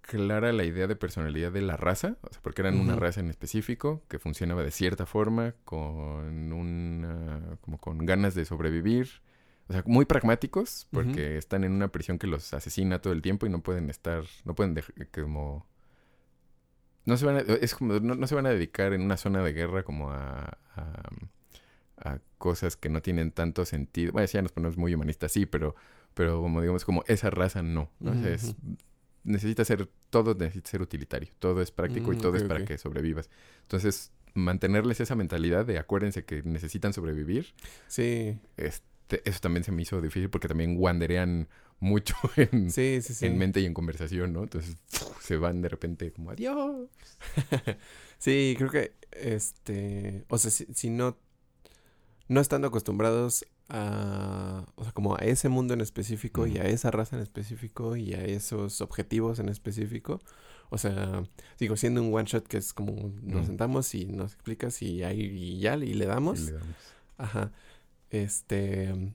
clara la idea de personalidad de la raza, o sea, porque eran una raza en específico que funcionaba de cierta forma, con una, como con ganas de sobrevivir, o sea, muy pragmáticos, porque están en una prisión que los asesina todo el tiempo y no pueden estar, no pueden dej- como no se van a, es como, no, no se van a dedicar en una zona de guerra como a, a, a cosas que no tienen tanto sentido. Bueno, ya nos ponemos muy humanistas, sí, pero, pero como digamos, como esa raza no. ¿no? O sea, es- necesita ser, todo necesita ser utilitario, todo es práctico y Mm, todo es para que sobrevivas. Entonces, mantenerles esa mentalidad de acuérdense que necesitan sobrevivir, Sí. Eso también se me hizo difícil porque también wanderean mucho en, Sí, sí, sí. en mente y en conversación, ¿no? Entonces, se van de repente como adiós. Sí, creo que este, o sea, si, si no no estando acostumbrados a, o sea, como a ese mundo en específico y a esa raza en específico y a esos objetivos en específico, o sea, digo, siendo un one shot que es como nos sentamos y nos explicas y ahí y ya y le damos. Y le damos. Ajá. Este.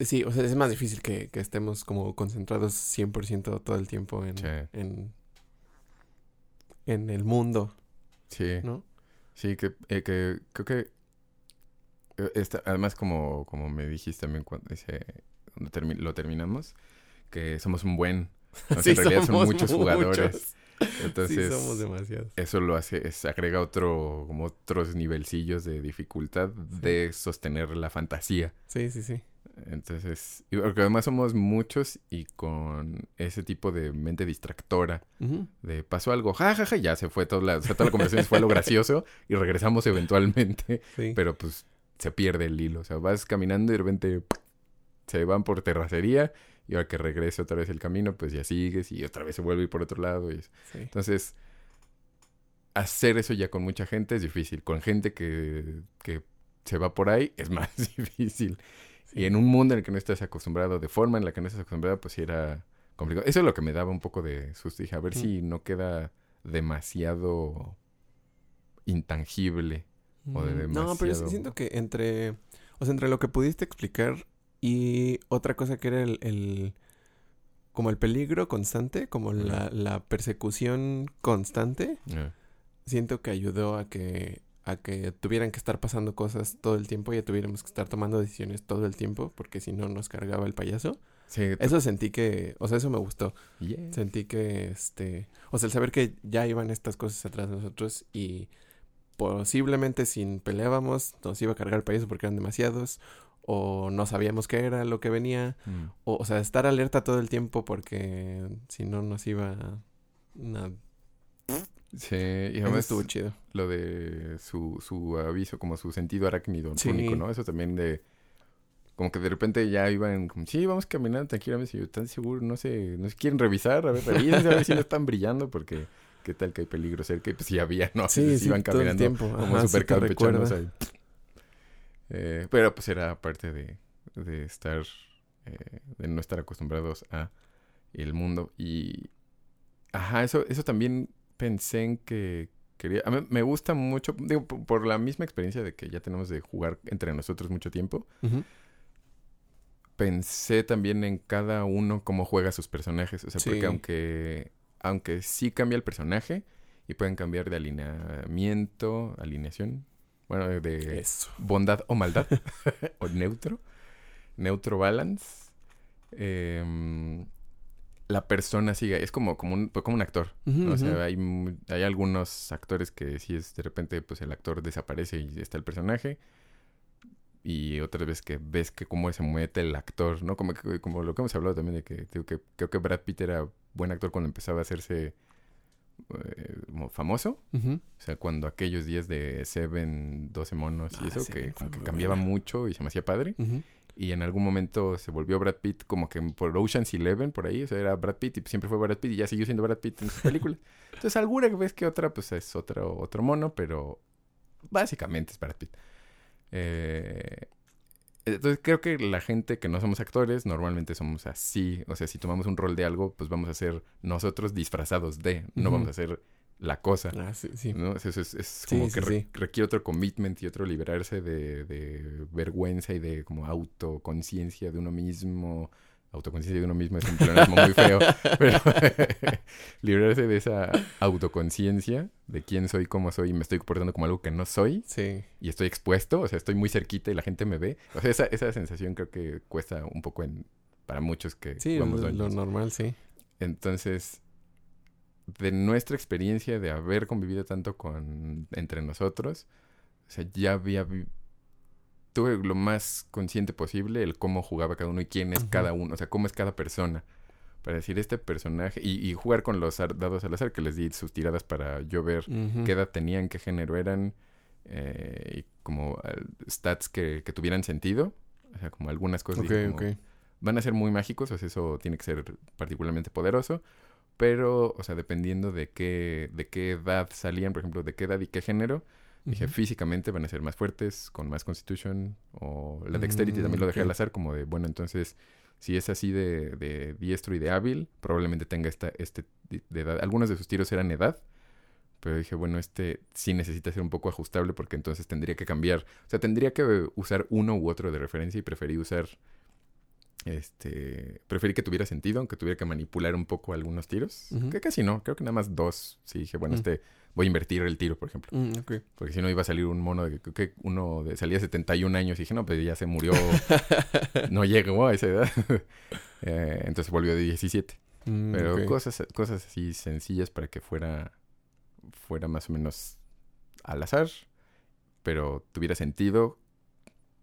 Sí, o sea, es más difícil que, que estemos como concentrados 100% todo el tiempo en, Sí. en, en el mundo, Sí. ¿no? Sí, que, eh, que creo que eh, esta- además como, como me dijiste también cuando ese, cuando termi- lo terminamos, que somos un buen, o sea, Sí, en realidad son somos muchos jugadores. Entonces, sí, somos demasiados. eso lo hace, es, agrega otro, como otros nivelcillos de dificultad de sostener la fantasía. Sí, sí, sí. Entonces, porque además somos muchos y con ese tipo de mente distractora de pasó algo, jajaja, ja, ja, ya se fue toda la, o sea, toda la conversación se fue a lo gracioso y regresamos eventualmente, Sí. pero pues se pierde el hilo, o sea, vas caminando y de repente se van por terracería y ahora que regrese otra vez el camino, pues ya sigues y otra vez se vuelve a ir por otro lado. Y sí. Entonces, hacer eso ya con mucha gente es difícil, con gente que, que se va por ahí es más difícil. Sí. Y en un mundo en el que no estás acostumbrado, de forma en la que no estás acostumbrado, pues sí era complicado. Eso es lo que me daba un poco de susto. Dije, a ver Mm. si no queda demasiado intangible. o de Mm, No, pero demasiado- siento que entre, o sea, entre lo que pudiste explicar y otra cosa que era el, el- como el peligro constante, como la, la persecución constante, siento que ayudó a que a que tuvieran que estar pasando cosas todo el tiempo y tuviéramos que estar tomando decisiones todo el tiempo porque si no nos cargaba el payaso. sí, Eso sentí que, o sea, eso me gustó. yeah. Sentí que este, o sea, el saber que ya iban estas cosas atrás de nosotros y posiblemente si peleábamos nos iba a cargar el payaso porque eran demasiados o no sabíamos qué era lo que venía Mm. o, o sea, estar alerta todo el tiempo porque si no nos iba a... Sí, y Eso además estuvo chido. lo de su, su aviso, como su sentido arácnido Sí. único, ¿no? Eso también de... Como que de repente ya iban como, sí, vamos caminando tranquilamente. Yo, ¿están seguros? No sé, no se quieren revisar. A ver, revísense a ver si no están brillando porque qué tal que hay peligro cerca. Y pues sí había, ¿no? Sí, sí, iban todo el caminando tiempo. como Ajá, sí súper ahí. Eh, pero pues era parte de, de estar, eh, de no estar acostumbrados a el mundo. Y, ajá, eso, eso también pensé en que quería, a mí me gusta mucho, digo, por, por la misma experiencia de que ya tenemos de jugar entre nosotros mucho tiempo, pensé también en cada uno cómo juega sus personajes. O sea, Sí. porque aunque, aunque sí cambia el personaje y pueden cambiar de alineamiento, alineación, bueno, de Eso. bondad o maldad, o neutro, neutro balance, em, la persona sigue, es como, como, un, como un actor. O sea, hay, hay algunos actores que si es de repente, pues el actor desaparece y está el personaje. y otras veces que ves que cómo se mueve el actor, ¿no? Como, como lo que hemos hablado también de que, digo, que creo que Brad Pitt era buen actor cuando empezaba a hacerse eh, como famoso. O sea, cuando aquellos días de Seven, 12 monos y Ah, eso, que como cambiaba mucho y se me hacía padre. Y en algún momento se volvió Brad Pitt como que por Ocean's Eleven, por ahí. O sea, era Brad Pitt y siempre fue Brad Pitt y ya siguió siendo Brad Pitt en sus películas. Entonces, alguna vez que otra, pues es otro, otro mono, pero básicamente es Brad Pitt. Eh, entonces, creo que la gente que no somos actores, normalmente somos así. O sea, si tomamos un rol de algo, pues vamos a ser nosotros disfrazados de. No vamos a ser la cosa. Ah, sí, sí. ¿no? Es, es- es como sí, que re- requiere otro commitment y otro liberarse de, de vergüenza y de como autoconciencia de uno mismo. Autoconciencia de uno mismo es un pleonasmo muy feo, pero liberarse de esa autoconciencia de quién soy, cómo soy y me estoy comportando como algo que no soy Sí. y estoy expuesto, o sea, estoy muy cerquita y la gente me ve. O sea, esa, esa sensación creo que cuesta un poco en, para muchos que Sí, jugamos lo, lo normal, sí. Entonces, de nuestra experiencia de haber convivido tanto con entre nosotros, o sea, ya había tuve lo más consciente posible el cómo jugaba cada uno y quién es cada uno, o sea, cómo es cada persona. Para decir este personaje y, y jugar con los dados al azar que les di sus tiradas para yo ver qué edad tenían, qué género eran, eh, y como stats que, que tuvieran sentido. O sea, como algunas cosas. Ok, dije como, ok. van a ser muy mágicos, o sea, eso tiene que ser particularmente poderoso. Pero, o sea, dependiendo de qué, de qué edad salían, por ejemplo, de qué edad y qué género, dije, Ujú. físicamente van a ser más fuertes, con más constitution, o la dexterity Mm, también lo dejé ok. al azar, como de, bueno, entonces, si es así de, de diestro y de hábil, probablemente tenga esta, este de edad. Algunos de sus tiros eran edad, pero dije, bueno, este sí necesita ser un poco ajustable porque entonces tendría que cambiar. O sea, tendría que usar uno u otro de referencia y preferí usar. Este. Preferí que tuviera sentido, aunque tuviera que manipular un poco algunos tiros. Ujú. Que casi no, creo que nada más dos. Sí, dije, bueno, Mm. este. Voy a invertir el tiro, por ejemplo. Mm. Porque si no iba a salir un mono de. Que uno de, salía 71 años y dije, no, pues ya se murió. no llegó a esa edad. Eh, entonces volvió de 17. Mm, Pero cosas, cosas así sencillas para que fuera, fuera más o menos al azar, pero tuviera sentido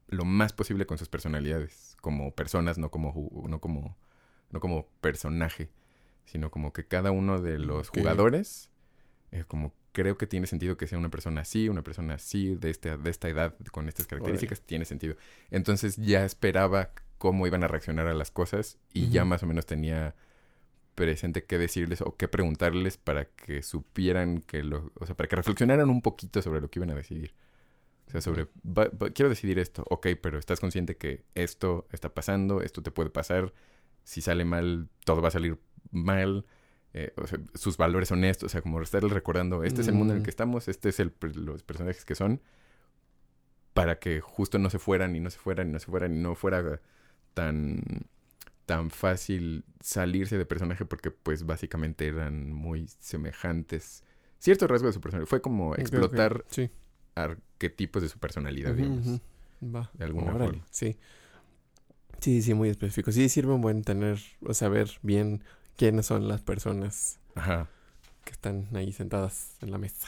lo más posible con sus personalidades, como personas, no como, no como, no como personaje, sino como que cada uno de los jugadores, eh, como creo que tiene sentido que sea una persona así, una persona así, de, este, de esta edad, con estas características, tiene sentido. Entonces ya esperaba cómo iban a reaccionar a las cosas y ya más o menos tenía presente qué decirles o qué preguntarles para que supieran que lo, o sea, para que reflexionaran un poquito sobre lo que iban a decidir. O sea, sobre, quiero decidir esto, ok, pero estás consciente que esto está pasando, esto te puede pasar, si sale mal, todo va a salir mal, eh, o sea, sus valores son estos, o sea, como estarles recordando, este es el mundo en el Mm. que estamos, este es el, los personajes que son, para que justo no se fueran y no se fueran y no se fueran y no fuera tan tan fácil salirse de personaje porque pues básicamente eran muy semejantes ciertos rasgos de su personalidad fue como Ok, ok. explotar Sí. arquetipos de su personalidad Ujú, digamos ujú. Va. de alguna Órale, forma Sí. Sí, sí, muy específico. Sí, sirve un buen tener o saber bien quiénes son las personas ajá que están ahí sentadas en la mesa.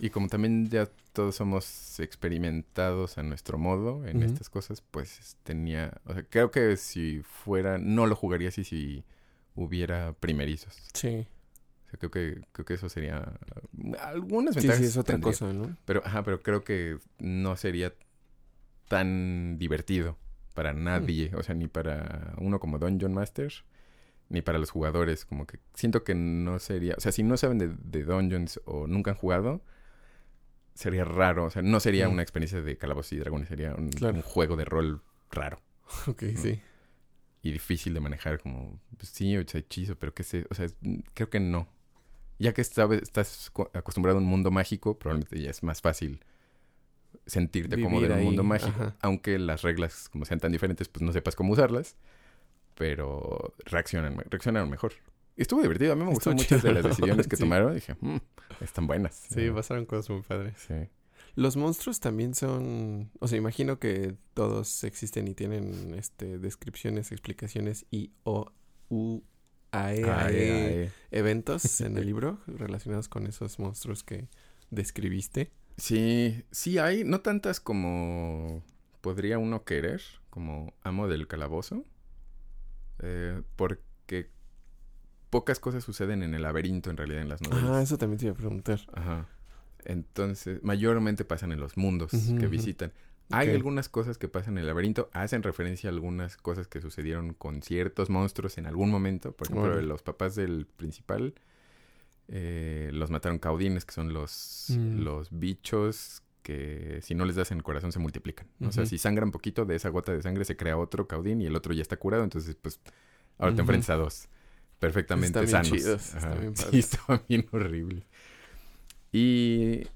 y como también ya todos somos experimentados a nuestro modo en estas cosas pues tenía o sea creo que si fuera no lo jugaría así si hubiera primerizos Sí. o sea, creo que creo que eso sería algunas Sí, ventajas sí, es otra tendría. cosa, ¿no? Pero, ajá, pero creo que no sería tan divertido para nadie. O sea, ni para uno como Dungeon Master, ni para los jugadores. Como que siento que no sería... O sea, si no saben de, de Dungeons o nunca han jugado, sería raro. O sea, no sería Mm. una experiencia de calabozos y dragones. Sería un, Claro. un juego de rol raro. Ok, sí. Y difícil de manejar. Como, pues, sí, o sea, hechizo, pero qué sé. O sea, creo que no. Ya que sabes, estás co- acostumbrado a un mundo mágico, probablemente ya es más fácil sentirte Vivir del ahí, mundo mágico. ajá. Aunque las reglas, como sean tan diferentes, pues no sepas cómo usarlas. Pero reaccionan, reaccionaron mejor. Y estuvo divertido. A mí me gustaron muchas de las decisiones que Sí. tomaron. Dije, "Mm, están buenas. Sí, pasaron cosas muy padres. sí. Los monstruos también son, o sea, imagino que todos existen y tienen este descripciones, explicaciones y o u ae, eh, eh. eventos en el libro relacionados con esos monstruos que describiste. Sí, sí hay, no tantas como podría uno querer como amo del calabozo. Eh, porque pocas cosas suceden en el laberinto en realidad en las novelas. Ah, eso también te iba a preguntar. Ajá. Entonces, mayormente pasan en los mundos que visitan. Hay algunas cosas que pasan en el laberinto, hacen referencia a algunas cosas que sucedieron con ciertos monstruos en algún momento. Por ejemplo, los papás del principal eh, los mataron caudines, que son los, Mm. los bichos que si no les das en el corazón se multiplican. ¿no? O sea, si sangran poquito de esa gota de sangre se crea otro caudín y el otro ya está curado, entonces pues ahora te enfrentas a dos perfectamente bien sanos. chidos, están Ajá. bien sí, estaba bien horrible. Y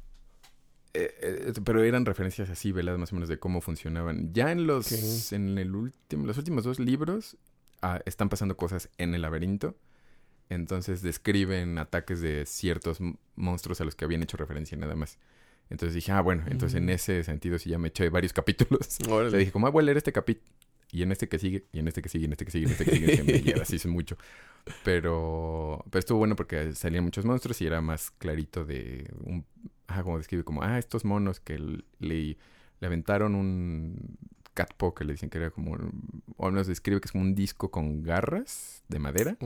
eh, eh, pero eran referencias así, veladas más o menos de cómo funcionaban. Ya en los en el último los últimos dos libros ah, están pasando cosas en el laberinto. Entonces describen ataques de ciertos monstruos a los que habían hecho referencia nada más. Entonces dije, ah, bueno, entonces en ese sentido sí ya me eché varios capítulos. Le dije, como, ah, voy a leer este capítulo. Y en este que sigue, y en este que sigue, y en este que sigue, y en este que sigue, siempre, y así es mucho. Pero, pero estuvo bueno porque salían muchos monstruos y era más clarito de un, ah, como describe, como, ah, estos monos que le, le aventaron un catpo que le dicen que era como, o nos describe que es como un disco con garras de madera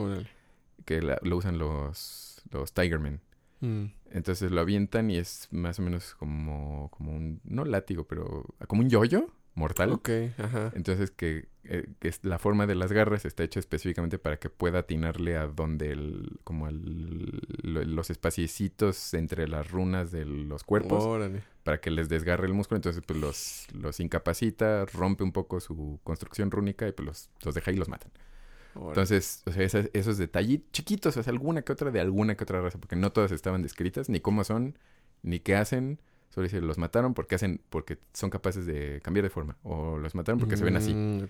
que la- lo usan los, los Tigermen. Mm. Entonces lo avientan y es más o menos como, como un, no látigo, pero como un yoyo mortal. Ok, ajá. Entonces que, eh, que es la forma de las garras está hecha específicamente para que pueda atinarle a donde el, como lo- los espaciecitos entre las runas de los cuerpos Órale. para que les desgarre el músculo. Entonces pues los, los incapacita, rompe un poco su construcción rúnica y pues los, los deja y los matan. Entonces, o sea, esas- esos detallitos chiquitos, o sea, alguna que otra de alguna que otra raza, porque no todas estaban descritas, ni cómo son, ni qué hacen. Solo dice, los mataron porque hacen, porque son capaces de cambiar de forma. O los mataron porque se ven así. Mm.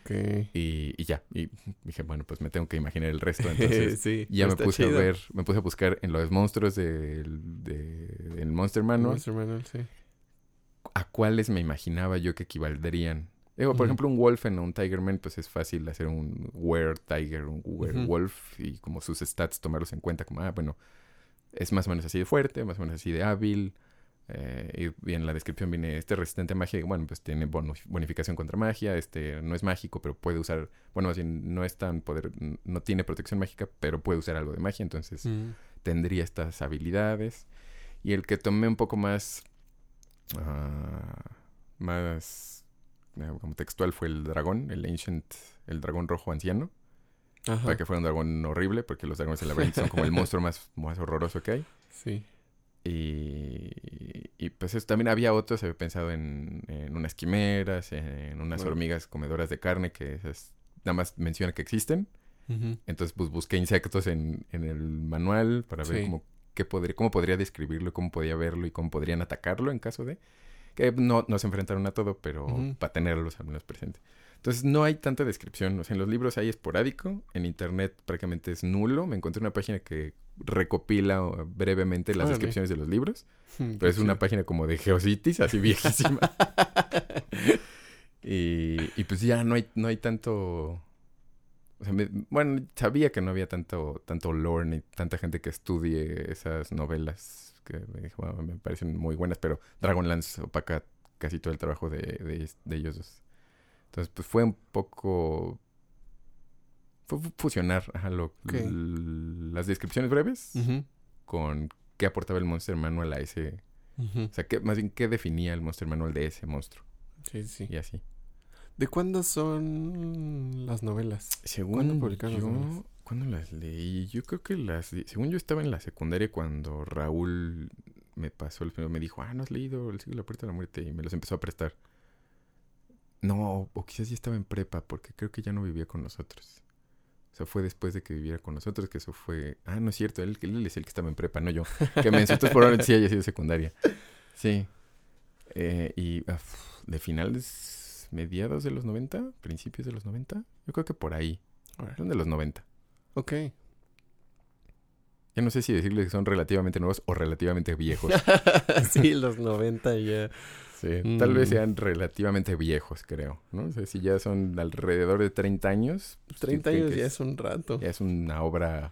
Y, y ya. Y dije, bueno, pues me tengo que imaginar el resto. Entonces, sí. ya me puse chido. a ver, me puse a buscar en los monstruos del, de, del Monster Manual Monster Manual, sí. a cuáles me imaginaba yo que equivaldrían. Digo, por ejemplo, un Wolfen o un Tigerman, pues es fácil hacer un Were Tiger, un Were. Wolf y como sus stats tomarlos en cuenta, como, ah, bueno, es más o menos así de fuerte, más o menos así de hábil. eh, y en la descripción viene este resistente a magia, bueno, pues tiene bonificación contra magia, este no es mágico, pero puede usar, bueno, más bien no es tan poder, no tiene protección mágica, pero puede usar algo de magia, entonces Mm. tendría estas habilidades. Y el que tomé un poco más. ah, más. Eh, como textual fue el dragón, el Ancient, el dragón rojo anciano. Ajá. Para que fuera un dragón horrible, porque los dragones del laberinto son como el monstruo más, más horroroso que hay. Sí. Y, y pues eso, también había otros, había pensado en, en unas quimeras, en unas Bueno. hormigas comedoras de carne, que esas nada más menciona que existen. Entonces, pues busqué insectos en, en el manual para ver Sí. cómo, qué podría, cómo podría describirlo, cómo podía verlo y cómo podrían atacarlo en caso de... Que no, no se enfrentaron a todo, pero Ujú. para tenerlos al menos presente. Entonces, no hay tanta descripción. O sea, en los libros hay esporádico, en internet prácticamente es nulo. Me encontré una página que recopila uh, brevemente las Órale. descripciones de los libros. Pero es una página como de Geocities, así viejísima. y, y pues ya no hay, no hay tanto. O sea, me- bueno, sabía que no había tanto, tanto lore ni tanta gente que estudie esas novelas que me, dijo, "Ah, me parecen muy buenas, pero Dragonlance opaca casi todo el trabajo de, de, de ellos dos. Entonces, pues fue un poco. Fue fu- fusionar ajá, lo- las descripciones breves con qué aportaba el Monster Manual a ese, o sea, ¿qué, más bien, ¿qué definía el Monster Manual de ese monstruo? Sí, sí. Y así. ¿De cuándo son las novelas? Según ¿Cuándo publicaron las yo, novelas? ¿Cuándo las leí? Yo creo que las... Según yo estaba en la secundaria cuando Raúl me pasó el primero, me dijo, ah, ¿no has leído El siglo de la puerta de la muerte? Y me los empezó a prestar. No, o quizás ya estaba en prepa, porque creo que ya no vivía con nosotros. O sea, fue después de que viviera con nosotros, que eso fue... Ah, no es cierto, él, él es el que estaba en prepa, no yo. Que me entonces probablemente sí haya sido secundaria. Sí. Eh, y de finales, mediados de los 90, principios de los 90, yo creo que por ahí. Son de los 90. Ok. Ya no sé si decirles que son relativamente nuevos o relativamente viejos. sí, los 90 ya. Sí, tal vez Mm. sean relativamente viejos, creo. ¿no? O sea, si ya son alrededor de 30 años. pues, 30 sí, años ya es un rato. ya es una obra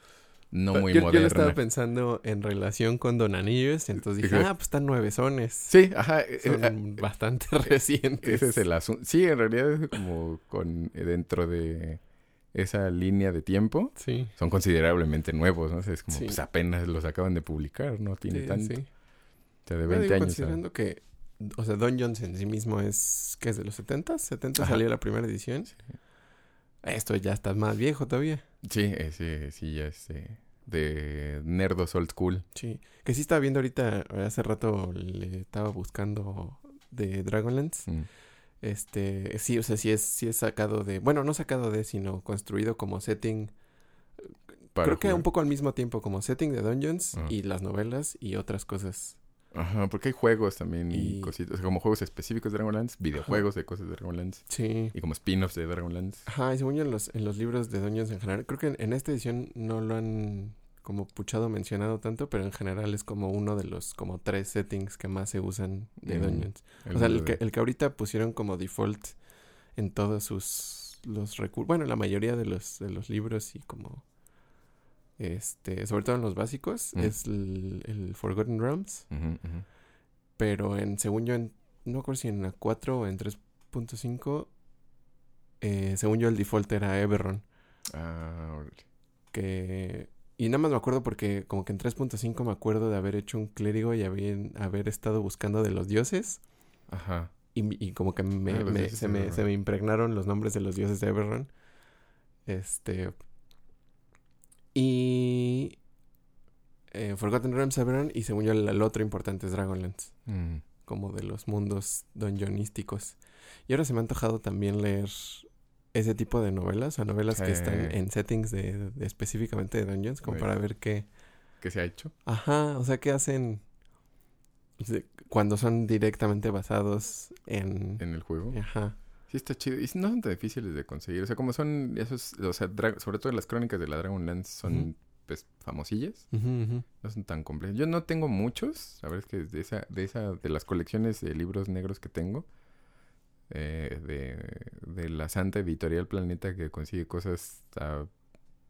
no muy yo, yo moderna. estaba pensando en relación con Don Anillos, entonces dije, ah, pues están nuevesones. Sí, ajá. eh, Son eh, bastante recientes. Ese es el asunto. Sí, en realidad es como con eh, dentro de esa línea de tiempo Sí. son considerablemente nuevos, ¿no? O sea, es como Sí. pues apenas los acaban de publicar, no tiene sí, tanto. sí. O sea, de Pero 20 digo, años. considerando que, o sea, Don Jones en sí mismo es, ¿qué es de los 70? ¿70 Ajá. salió la primera edición? Esto ya está más viejo todavía. Sí, ese sí ya es eh, de nerdos old school. Sí. Que sí estaba viendo ahorita, hace rato le estaba buscando de Dragonlance. Mm. Este, sí, o sea, sí es, sí es sacado de, bueno, no sacado de, sino construido como setting. Para creo que un poco al mismo tiempo como setting de Dungeons Ajá. y las novelas y otras cosas. Ajá, porque hay juegos también y, Y- cositas, o sea, como juegos específicos de Dragonlance, videojuegos de cosas de Dragonlance Sí. y como spin-offs de Dragonlance. Ajá, y según yo en los, en los libros de Dungeons en general, creo que en, en esta edición no lo han como puchado mencionado tanto, pero en general es como uno de los como tres settings que más se usan de Mm, Dungeons. O sea, el que, el que ahorita pusieron como default en todos sus los recursos, bueno, la mayoría de los de los libros y como este, sobre todo en los básicos, Mm. es el, el Forgotten Realms, pero en según yo en no me acuerdo si en la 4 o en 3.5 eh, según yo el default era Eberron, Ah, que y nada más me acuerdo porque como que en 3.5 me acuerdo de haber hecho un clérigo y haber, haber estado buscando de los dioses. Ajá. Y, y como que me, Ah, me- dioses se, me, Eberron. se me impregnaron los nombres de los dioses de Eberron. Este. Y. eh, Forgotten Realms Eberron. Y según yo, el, el otro importante es Dragonlance. Mm. Como de los mundos dungeonísticos. Y ahora se me ha antojado también leer ese tipo de novelas. O novelas que están en settings de, de específicamente de dungeons. Como para ver qué. ¿Qué se ha hecho? Ajá, o sea, ¿qué hacen cuando son directamente basados en... En el juego. Ajá. Sí, está chido. Y no son tan difíciles de conseguir. O sea, como son esos, o sea, sobre todo las crónicas de la Dragonlance son, pues, famosillas. No son tan complejas. Yo no tengo muchos. La verdad es que de esa, de esa, de las colecciones de libros negros que tengo, eh, de, de la Santa Editorial Planeta que consigue cosas a-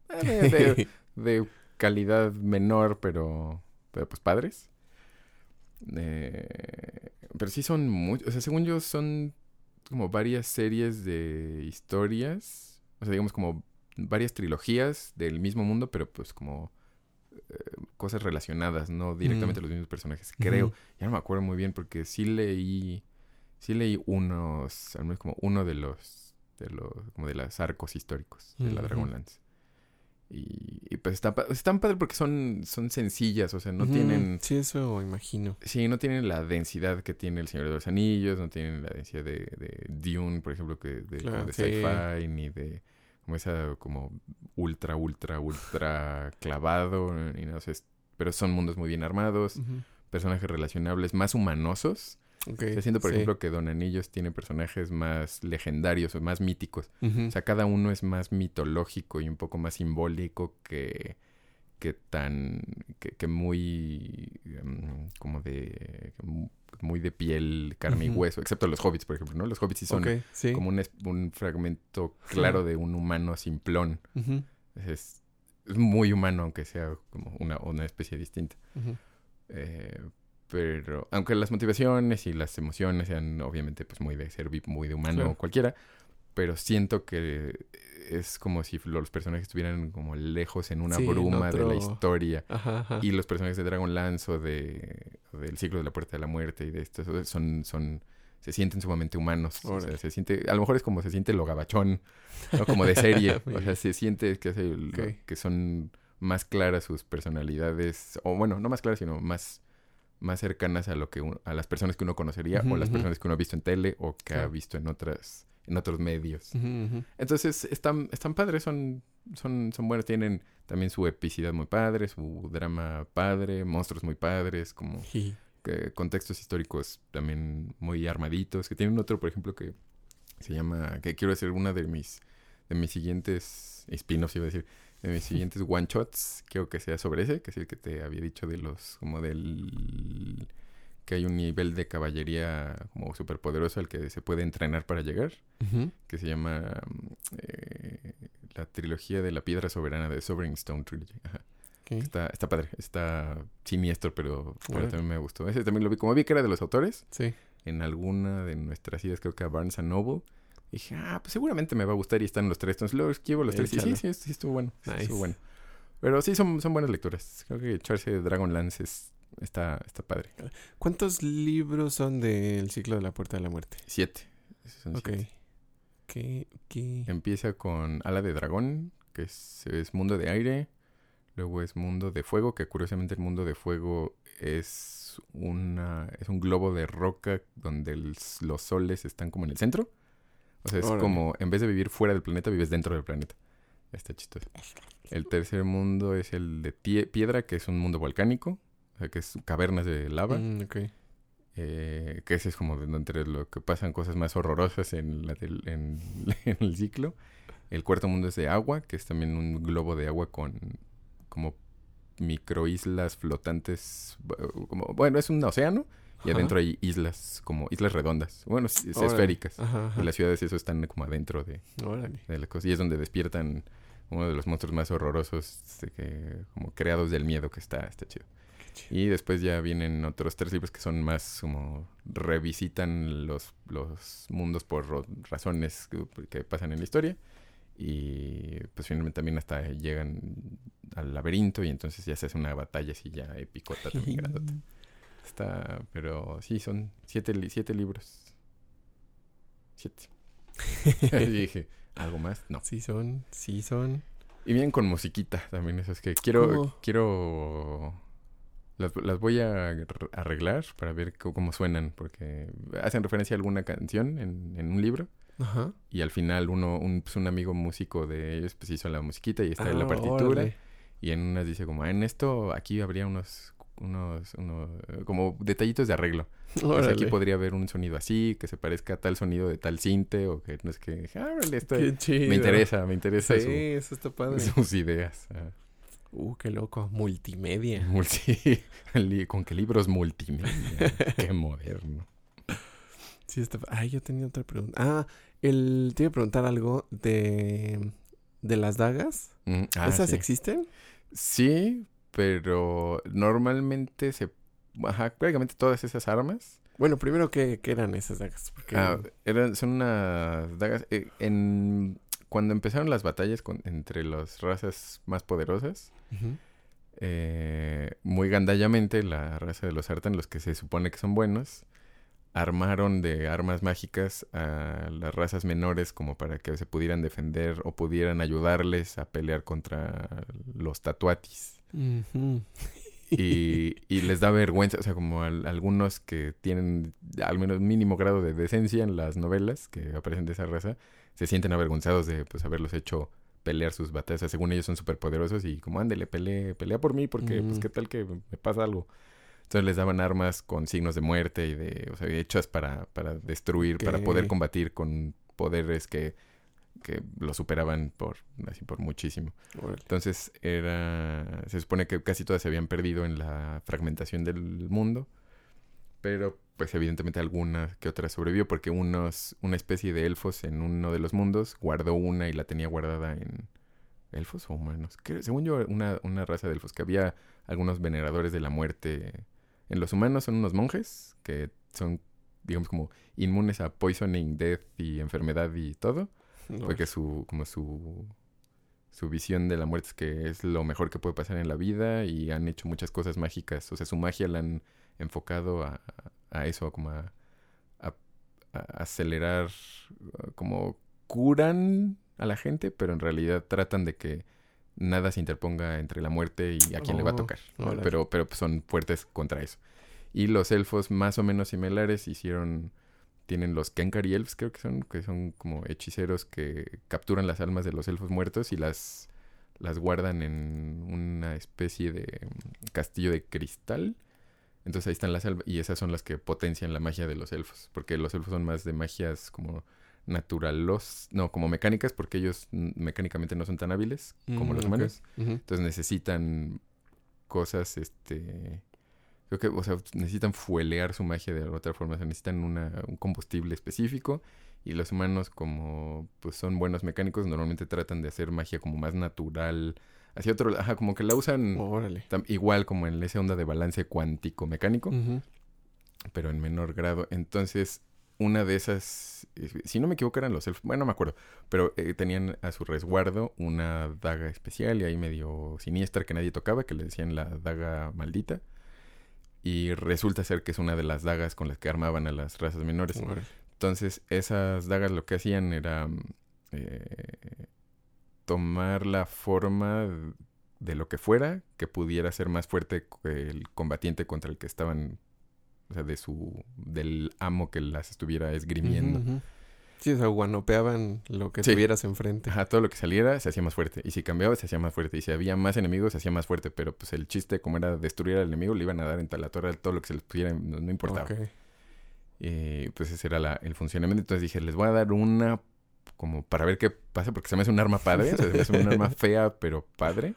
eh, de, calidad menor, pero, pero pues padres. Eh, pero sí son muchos, o sea, según yo son como varias series de historias, o sea, digamos como varias trilogías del mismo mundo, pero pues como eh, cosas relacionadas, no directamente Mm. los mismos personajes, creo. Ya no me acuerdo muy bien porque sí leí, sí leí unos, al menos como uno de los, de los, como de los arcos históricos de la. Dragonlance. Y, y pues están, están padre porque son, son sencillas, o sea, no tienen, Sí, eso imagino. sí, no tienen la densidad que tiene El Señor de los Anillos, no tienen la densidad de, de Dune, por ejemplo, que de, Claro, de sí. sci-fi, ni de como esa como ultra, ultra, ultra clavado, y no sé, pero son mundos muy bien armados, personajes relacionables, más humanosos. Ok, Se siento, por sí. ejemplo, que Don Anillos tiene personajes más legendarios o más míticos. O sea, cada uno es más mitológico y un poco más simbólico que, que tan, que, que muy, em, como de, muy de piel, carne y hueso, excepto los hobbits, por ejemplo, ¿no? Los hobbits sí son sí. como un, un fragmento claro de un humano simplón. Es, es muy humano, aunque sea como una, una especie distinta. Eh, pero aunque las motivaciones y las emociones sean obviamente pues muy de ser muy de humano Claro. cualquiera, pero siento que es como si los personajes estuvieran como lejos en una Sí, en bruma de la historia. Ajá, ajá. Y los personajes de Dragonlance o de del ciclo de la puerta de la muerte y de estos son son se sienten sumamente humanos. O sea, Órale. se siente, a lo mejor es como se siente lo gabachón, ¿no? como de serie. O sea, se siente que, hace que son más claras sus personalidades, o bueno, no más claras, sino más, más cercanas a lo que uno- a las personas que uno conocería, o las personas que uno ha visto en tele, o que ha visto en otras, en otros medios. Entonces, están, están padres, son, son, son buenos, tienen también su epicidad muy padre, su drama padre, monstruos muy padres, como que contextos históricos también muy armaditos, que tienen otro, por ejemplo, que se llama, que quiero hacer una de mis, de mis siguientes spin-offs, iba a decir, de mis siguientes one-shots, quiero que sea sobre ese, que es el que te había dicho de los, como del, que hay un nivel de caballería como súper poderoso al que se puede entrenar para llegar, que se llama eh, la trilogía de la piedra soberana de Sovereign Stone Trilogy. Ajá. Está, está padre, está siniestro, pero, también me gustó. Ese también lo vi, como vi que era de los autores, Sí. en alguna de nuestras idas, creo que a Barnes and Noble. Dije, ah, pues seguramente me va a gustar y están los tres. Entonces luego esquivo los tres y sí, sí, sí, estuvo bueno. Nice. estuvo bueno. Pero sí, son, son buenas lecturas. Creo que echarse Dragonlance es, está, está padre. ¿Cuántos libros son del ciclo de la puerta de la muerte? Siete. Esos son Ok. siete. ¿Qué? ¿Qué? Empieza con Ala de Dragón, que es, es mundo de aire. Luego es mundo de fuego, que curiosamente el mundo de fuego es una es un globo de roca donde el los soles están como en el centro. O sea, es Órale. como en vez de vivir fuera del planeta, vives dentro del planeta. Está chistoso. El tercer mundo es el de piedra, que es un mundo volcánico, o sea, que es cavernas de lava. Mm, ok. eh, que ese es como entre lo que pasan cosas más horrorosas en, la del- en, en el ciclo. El cuarto mundo es de agua, que es también un globo de agua con como microislas flotantes. Como, bueno, es un océano y Ajá. adentro hay islas, como islas redondas. Bueno, es- esféricas. Ajá, ajá. Y las ciudades eso están como adentro de, la cosa. Y es donde despiertan uno de los monstruos más horrorosos, este, que, como creados del miedo que está, está chido. Y después ya vienen otros tres libros que son más como revisitan los, los mundos por razones que, que pasan en la historia. Y pues finalmente también hasta llegan al laberinto y entonces ya se hace una batalla así ya epicota también grandota. Está, pero sí, son siete, li- siete libros. Siete. y dije, ¿algo más? No. Sí son, sí son. Y bien con musiquita también, eso es que quiero, ¿Cómo? quiero, las, las voy a ar- arreglar para ver cómo suenan, porque hacen referencia a alguna canción en, en un libro Ajá. y al final uno, un, pues un amigo músico de ellos pues hizo la musiquita y está en la Ah, partitura órale. y en unas dice como, "Ah, en esto aquí habría unos, unos, unos, eh, como detallitos de arreglo. Aquí podría haber un sonido así, que se parezca a tal sonido de tal cinte o que no es que, ah, órale, esto me interesa, me interesa Sí, su- eso está padre. sus ideas. ah. Uh, qué loco. Multimedia. Multi- con qué libros multimedia. qué moderno. Sí, está. Ay, yo tenía otra pregunta. Ah, el... te iba a preguntar algo de. de las dagas. Mm, ah, ¿Esas sí. existen? Sí, pero normalmente se... Ajá, prácticamente todas esas armas Bueno, primero, ¿qué, qué eran esas dagas? Porque... ah, eran, son unas dagas... eh, en, cuando empezaron las batallas con, entre las razas más poderosas, eh, muy gandallamente la raza de los Artan, los que se supone que son buenos, armaron de armas mágicas a las razas menores como para que se pudieran defender o pudieran ayudarles a pelear contra los tatuatis. Y, y les da vergüenza, o sea, como al- algunos que tienen al menos mínimo grado de decencia en las novelas que aparecen de esa raza, se sienten avergonzados de pues haberlos hecho pelear sus batallas. O sea, según ellos son súper poderosos y como ándele, pelea, pelea por mí porque pues qué tal que me pasa algo. Entonces les daban armas con signos de muerte y de, o sea, hechas para, para destruir, para poder combatir con poderes que, que lo superaban por, así por muchísimo. Órale. Entonces era, se supone que casi todas se habían perdido en la fragmentación del mundo, pero pues evidentemente alguna que otra sobrevivió porque unos, una especie de elfos en uno de los mundos guardó una y la tenía guardada en elfos o humanos. Que, según yo, una, una raza de elfos que había algunos veneradores de la muerte. En los humanos son unos monjes que son, digamos, como inmunes a poisoning, death y enfermedad y todo. Porque su, como su, su visión de la muerte es que es lo mejor que puede pasar en la vida y han hecho muchas cosas mágicas. O sea, su magia la han enfocado a, a eso, como a, a- a acelerar, uh, como curan a la gente, pero en realidad tratan de que nada se interponga entre la muerte y a quien le va a Oh, tocar. Pero, pero son fuertes contra eso. Y los elfos más o menos similares hicieron tienen los Kenkari Elves, creo que son, que son como hechiceros que capturan las almas de los elfos muertos y las, las guardan en una especie de mm, castillo de cristal. Entonces ahí están las almas y esas son las que potencian la magia de los elfos, porque los elfos son más de magias como naturalos, no, como mecánicas, porque ellos mm, mecánicamente no son tan hábiles como Mm, los humanos. Entonces necesitan cosas, este... Creo que, o sea, necesitan fuelear su magia de otra forma. O sea, necesitan una, un combustible específico. Y los humanos, como pues son buenos mecánicos, normalmente tratan de hacer magia como más natural. Hacia otro, ajá, como que la usan Órale. tam- igual como en esa onda de balance cuántico mecánico, pero en menor grado. Entonces, una de esas, si no me equivoco, eran los elfos, bueno, no me acuerdo, pero eh, tenían a su resguardo una daga especial y ahí medio siniestra que nadie tocaba, que le decían la daga maldita. Y resulta ser que es una de las dagas con las que armaban a las razas menores. Entonces, esas dagas lo que hacían era mm, eh, tomar la forma de lo que fuera que pudiera ser más fuerte que el combatiente contra el que estaban, o sea, de su, del amo que las estuviera esgrimiendo. Sí, o sea, guanopeaban lo que Sí. tuvieras enfrente. Ajá, todo lo que saliera se hacía más fuerte. Y si cambiaba, se hacía más fuerte. Y si había más enemigos, se hacía más fuerte. Pero pues el chiste, como era destruir al enemigo, le iban a dar en la torre todo lo que se les pudiera, no, no importaba. Y pues ese era la- el funcionamiento. Entonces dije, les voy a dar una como para ver qué pasa, porque se me hace un arma padre, o sea, se me hace un arma fea, pero padre.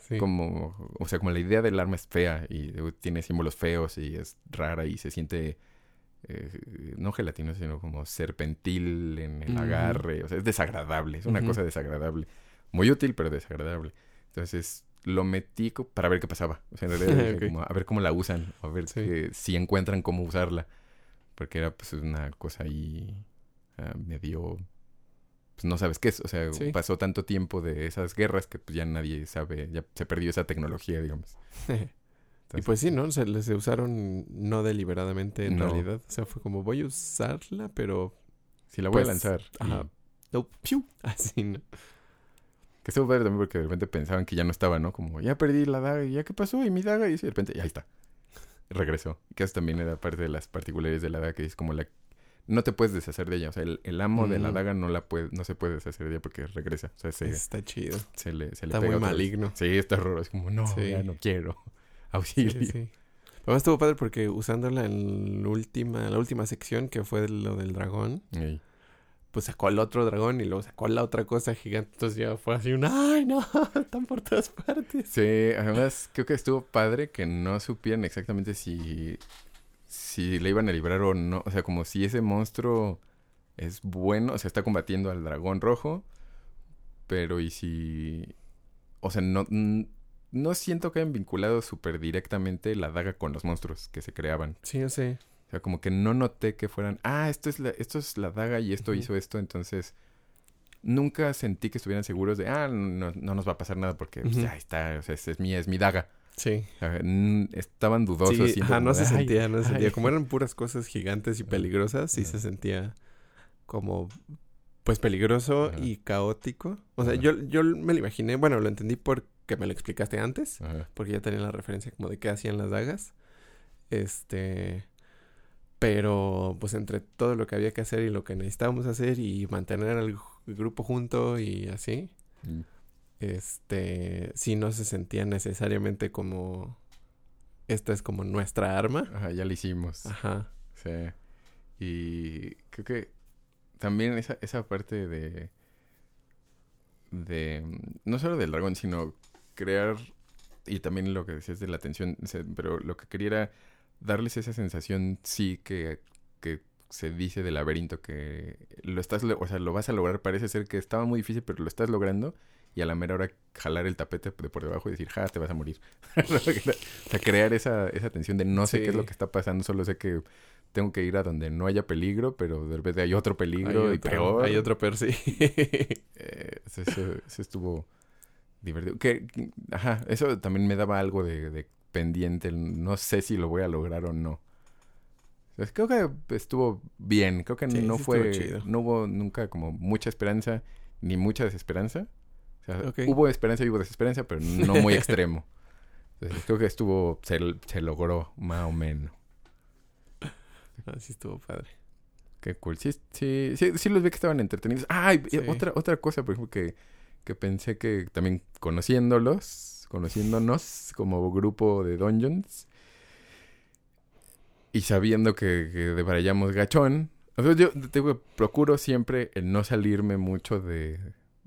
Sí. Como, o sea, como la idea del arma es fea y eh, tiene símbolos feos y es rara y se siente, eh, no gelatinoso, sino como serpentil en el Ujú. agarre. O sea, es desagradable, es una cosa desagradable. Muy útil, pero desagradable. Entonces lo metí para ver qué pasaba. O sea, en realidad como, a ver cómo la usan, a ver Sí. que- si encuentran cómo usarla. Porque era pues una cosa ahí ah, medio... Pues no sabes qué es. O sea, Sí. pasó tanto tiempo de esas guerras que pues ya nadie sabe, ya se perdió esa tecnología, digamos. y pues sí, ¿no? Se les usaron no deliberadamente en No. realidad. O sea, fue como voy a usarla, pero... Si la voy pues, a lanzar. y- ajá. No, ¡piu! Así, ¿no? Que estuvo padre también porque de repente pensaban que ya no estaba, ¿no? Como, ya perdí la daga, ¿y ya qué pasó? Y mi daga, y de repente, ya ahí está. Regresó. Que eso también era parte de las particularidades de la daga, que es como la... No te puedes deshacer de ella. O sea, el, el amo de la daga no la puede, no se puede deshacer de ella porque regresa. O sea, se, Está chido. se le, se le Está pega muy vez. maligno. Sí, está horroroso. Es como, no, Sí. ya no quiero. Sí, Auxilio. sí. Además estuvo padre porque usándola en la última, la última sección, que fue lo del dragón, pues sacó al otro dragón y luego sacó a la otra cosa gigante. Entonces ya fue así un ¡ay, no! Están por todas partes. Sí, además creo que estuvo padre que no supieran exactamente si, si le iban a librar o no. O sea, como si ese monstruo es bueno, o sea, está combatiendo al dragón rojo, pero y si... O sea, no, no siento que hayan vinculado súper directamente la daga con los monstruos que se creaban. Sí, yo sé. O sea, como que no noté que fueran, ah, esto es la, esto es la daga y esto hizo esto, entonces nunca sentí que estuvieran seguros de, ah, no, no nos va a pasar nada porque pues, Ujú. ya está, o sea, es, es mía, es mi daga. Sí. Estaban dudosos. Sí, ajá, no se de, "Ay, sentía, no se sentía. ay". Como eran puras cosas gigantes y peligrosas, sí se sentía como, pues, peligroso y caótico. O sea, yo, yo me lo imaginé, bueno, lo entendí porque me lo explicaste antes, Ajá. porque ya tenía la referencia como de qué hacían las dagas. Este... Pero, pues, entre todo lo que había que hacer y lo que necesitábamos hacer y mantener al grupo junto y así, Mm. este, sí no se sentía necesariamente como, esta es como nuestra arma. Ajá, ya lo hicimos. Ajá. Sí. Y creo que también esa, esa parte de. de. no solo del dragón, sino crear. Y también lo que decías de la sea, Pero lo que quería era darles esa sensación, sí, que, que se dice del laberinto, que lo estás. O sea, lo vas a lograr. Parece ser que estaba muy difícil, pero lo estás logrando. Y a la mera hora jalar el tapete de por debajo y decir, ja, te vas a morir. o sea, crear esa, esa tensión de no sé qué es lo que está pasando, solo sé que tengo que ir a donde no haya peligro, pero de repente hay otro peligro Hay y otro- peor. Hay otro peor, sí. Eh, eso, eso- eso estuvo divertido. Que, ajá, eso también me daba algo de, de pendiente. No sé si lo voy a lograr o no. Creo que estuvo bien. Creo que Sí, no fue. chido. No hubo nunca como mucha esperanza ni mucha desesperanza. O sea, hubo esperanza y hubo desesperanza, pero no muy extremo. Entonces, creo que estuvo. Se, se logró, más o menos. Así estuvo padre. Qué cool. Sí, sí, sí, sí los vi que estaban entretenidos. Ah, y Sí. otra, otra cosa, por ejemplo, que, que pensé que también conociéndolos, conociéndonos como grupo de Dungeons y sabiendo que, que debrayamos gachón, o sea, yo digo, procuro siempre el no salirme mucho de,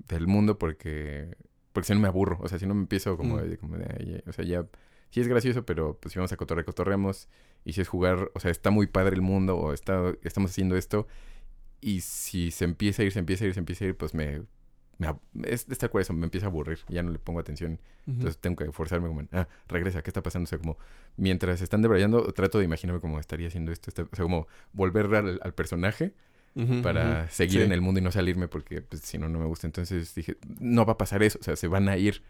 del mundo porque, porque si no me aburro. O sea, si no me empiezo como, Mm. de- como de, "Ay, o sea, ya, sí es gracioso, pero pues si vamos a cotorrear, cotorremos. Y si es jugar, o sea, está muy padre el mundo o está, estamos haciendo esto. Y si se empieza a ir, se empieza a ir, se empieza a ir, pues me, me, ab- es, es tal cual eso, me empieza a aburrir, ya no le pongo atención. Entonces tengo que forzarme como, ah, regresa, ¿qué está pasando? O sea, como, mientras están debrayando, trato de imaginarme cómo estaría haciendo esto. esta- o sea, como volver al, al personaje para seguir Sí. en el mundo y no salirme porque pues, si no, no me gusta. Entonces dije, no va a pasar eso, o sea, se van a ir.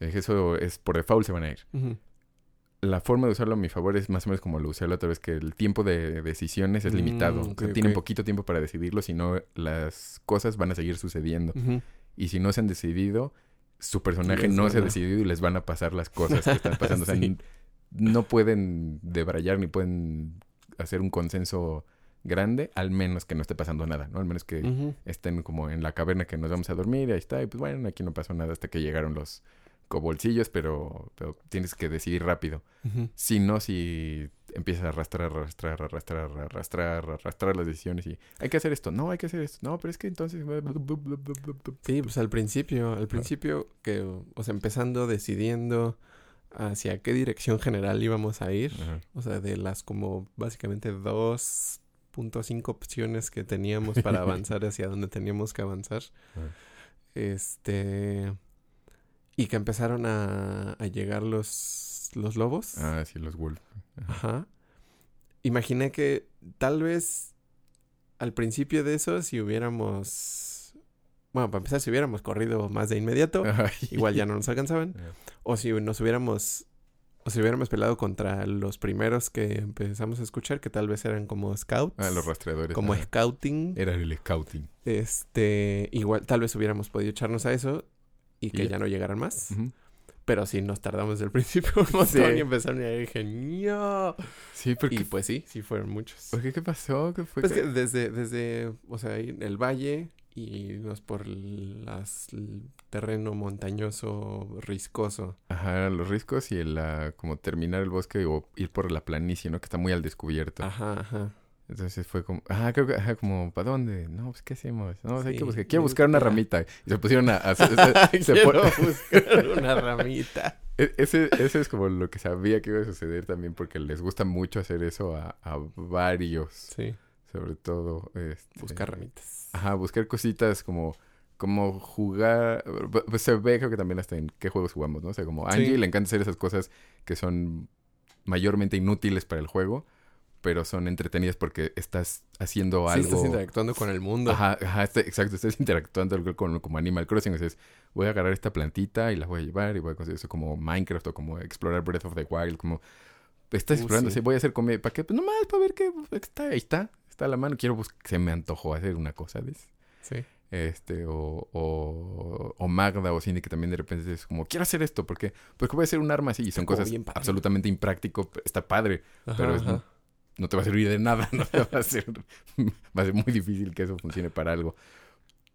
Dije, eso es por default, se van a ir. La forma de usarlo a mi favor es más o menos como lo usé la otra vez, que el tiempo de decisiones es Mm, limitado. o sea, tienen poquito tiempo para decidirlo, si no, las cosas van a seguir sucediendo. Y si no se han decidido, su personaje no se ha decidido y les van a pasar las cosas que están pasando. O sea, no pueden debrayar ni pueden hacer un consenso grande, al menos que no esté pasando nada, ¿no? Al menos que estén como en la caverna que nos vamos a dormir y ahí está. Y pues bueno, aquí no pasó nada hasta que llegaron los cobolsillos, pero, pero tienes que decidir rápido. Si no, si empiezas a arrastrar, arrastrar, arrastrar, arrastrar, arrastrar las decisiones y hay que hacer esto, no, hay que hacer esto, no, pero es que entonces... Sí, pues al principio, al principio que, o sea, empezando decidiendo hacia qué dirección general íbamos a ir, o sea, de las como básicamente 2.5 opciones que teníamos para avanzar hacia donde teníamos que avanzar, este, y que empezaron a, a llegar los, los lobos. Ah, sí, los wolf. Ajá. Imaginé que tal vez al principio de eso, si hubiéramos. Bueno, para empezar, si hubiéramos corrido más de inmediato, Ay. igual ya no nos alcanzaban. O si nos hubiéramos. O si hubiéramos peleado contra los primeros que empezamos a escuchar, que tal vez eran como scouts. Ah, los rastreadores. como scouting. Era el scouting. Este. Igual, tal vez hubiéramos podido echarnos a eso y que Y ya. ya no llegaran más. Pero sí nos tardamos desde el principio un montón Sí. y empezaron y dije, "No". Sí, porque... Y pues sí, sí fueron muchos. ¿Por qué? ¿Qué pasó? ¿Qué fue? Pues que- desde, desde, o sea, en el valle y nos por las el terreno montañoso, riscoso. Ajá, los riscos y el, ah, como terminar el bosque o ir por la planicie, ¿no? Que está muy al descubierto. Ajá, ajá. Entonces fue como, ah, creo que, ajá, como, ¿para dónde? No, pues, ¿qué hacemos? No, hay que buscar, quiero buscar una ramita. Y se pusieron a, a- se- Quiero buscar una ramita. E- ese, ese es como lo que sabía que iba a suceder también, porque les gusta mucho hacer eso a, a varios, Sí, sobre todo. Este, buscar ramitas. Ajá, buscar cositas como, como jugar. Pues se ve, creo que también hasta en qué juegos jugamos, ¿no? O sea, como a Angie Sí. le encanta hacer esas cosas que son mayormente inútiles para el juego, pero son entretenidas porque estás haciendo Sí, algo. estás interactuando con el mundo. Ajá, ajá, este- exacto, estás interactuando algo con, como Animal Crossing, entonces voy a agarrar esta plantita y la voy a llevar y voy a conseguir eso como Minecraft o como explorar Breath of the Wild, como estás Uh, explorando, sí. voy a hacer comida, ¿para qué? Pues nomás para ver qué está, ahí está, está a la mano, quiero buscar, se me antojó hacer una cosa, ¿ves? Sí. Este, o, o, o Magda o Cindy que también de repente es como, quiero hacer esto, porque porque voy a hacer un arma así y son cosas absolutamente impráctico, está padre, Ajá, pero es- ajá. No te va a servir de nada, no te va a ser, va a ser muy difícil que eso funcione para algo.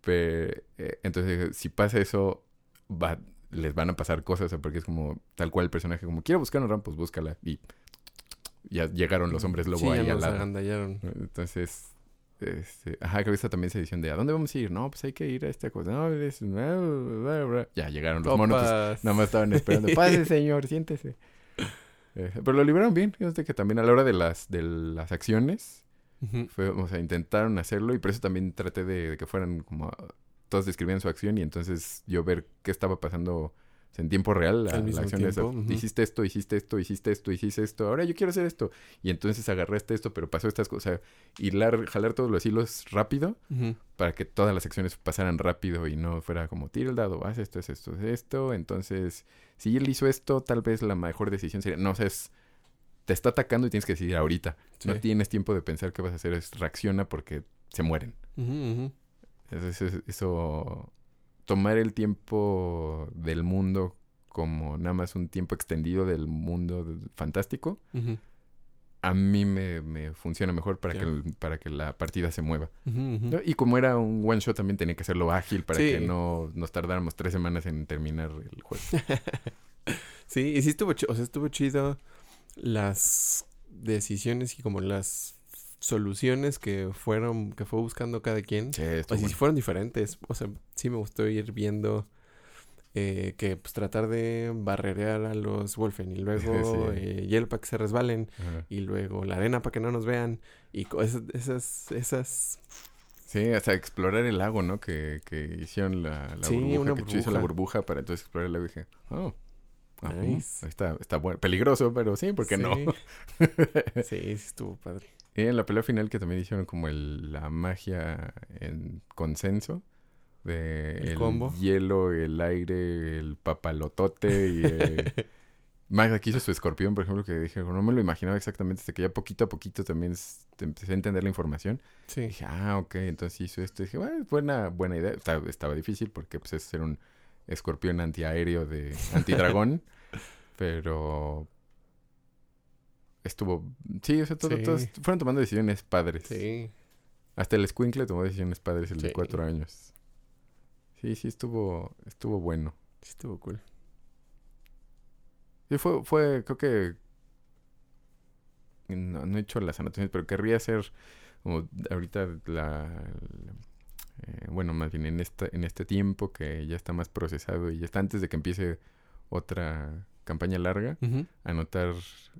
Pero, eh, entonces, si pasa eso, va, les van a pasar cosas, o sea, porque es como tal cual el personaje, como quiero buscar una rampa, pues búscala. Y ya llegaron los hombres lobo sí, ahí ya al lado. Entonces, este, ajá, creo que esta también esa edición de ¿a dónde vamos a ir? No, pues hay que ir a esta cosa. No, es-. Ya llegaron los monos, pues. Nada más estaban esperando. Pase, señor, siéntese. Eh, pero lo liberaron bien. Fíjate que también a la hora de las, de las acciones, fue, o sea, intentaron hacerlo y por eso también traté de, de que fueran como... Todos describían su acción y entonces yo ver qué estaba pasando en tiempo real. La, acción de tiempo, esa, ujú. Hiciste esto, hiciste esto, hiciste esto, hiciste esto. Ahora yo quiero hacer esto. Y entonces agarraste esto, pero pasó estas cosas. Hilar, jalar todos los hilos rápido para que todas las acciones pasaran rápido y no fuera como tira el dado, haz esto, haz esto, haz esto. Entonces, si él hizo esto, tal vez la mejor decisión sería, no, o sea, es- te está atacando y tienes que decidir ahorita. No tienes tiempo de pensar qué vas a hacer, es reacciona porque se mueren. Ujú. Entonces, eso, eso- tomar el tiempo del mundo como nada más un tiempo extendido del mundo fantástico, a mí me, me funciona mejor para, que, para que la partida se mueva. Y como era un one shot, también tenía que hacerlo ágil para Sí. que no nos tardáramos tres semanas en terminar el juego. Sí, y sí estuvo chido, o sea, estuvo chido las decisiones y como las soluciones que fueron, que fue buscando cada quien. Sí, O sea, bueno. fueron diferentes. O sea, sí me gustó ir viendo eh, que pues tratar de barrerear a los Wolfen y luego Sí. eh, hielo para que se resbalen Ajá. y luego la arena para que no nos vean y esas, esas, esas Sí, hasta explorar el lago, ¿no? Que, que hicieron la, la Sí, burbuja, una que hizo la burbuja. para entonces explorar el lago y dije, oh, ah, Nice. mm, está, está bueno. Peligroso, pero sí, ¿por qué no? Sí, sí, estuvo padre. Y en la pelea final que también hicieron como el, la magia en consenso de El el, combo. hielo, el aire, el papalotote y eh, Max aquí hizo su escorpión, por ejemplo, que dije, no me lo imaginaba exactamente hasta que ya poquito a poquito también empecé a entender la información. Sí. Dije, ah, ok, entonces hizo esto. dije, bueno, buena, buena idea. Estaba, estaba difícil porque pues es ser un escorpión antiaéreo de antidragón, pero estuvo, sí, o sea, todo- Sí. todos fueron tomando decisiones padres. Sí. Hasta el Squinkle tomó decisiones padres el de cuatro años. Sí, sí, estuvo, estuvo bueno. Sí, estuvo cool. Sí, fue, fue, creo que no, no he hecho las anotaciones, pero querría hacer como ahorita la, la- eh, bueno, más bien en esta, en este tiempo que ya está más procesado y ya está antes de que empiece otra campaña larga, anotar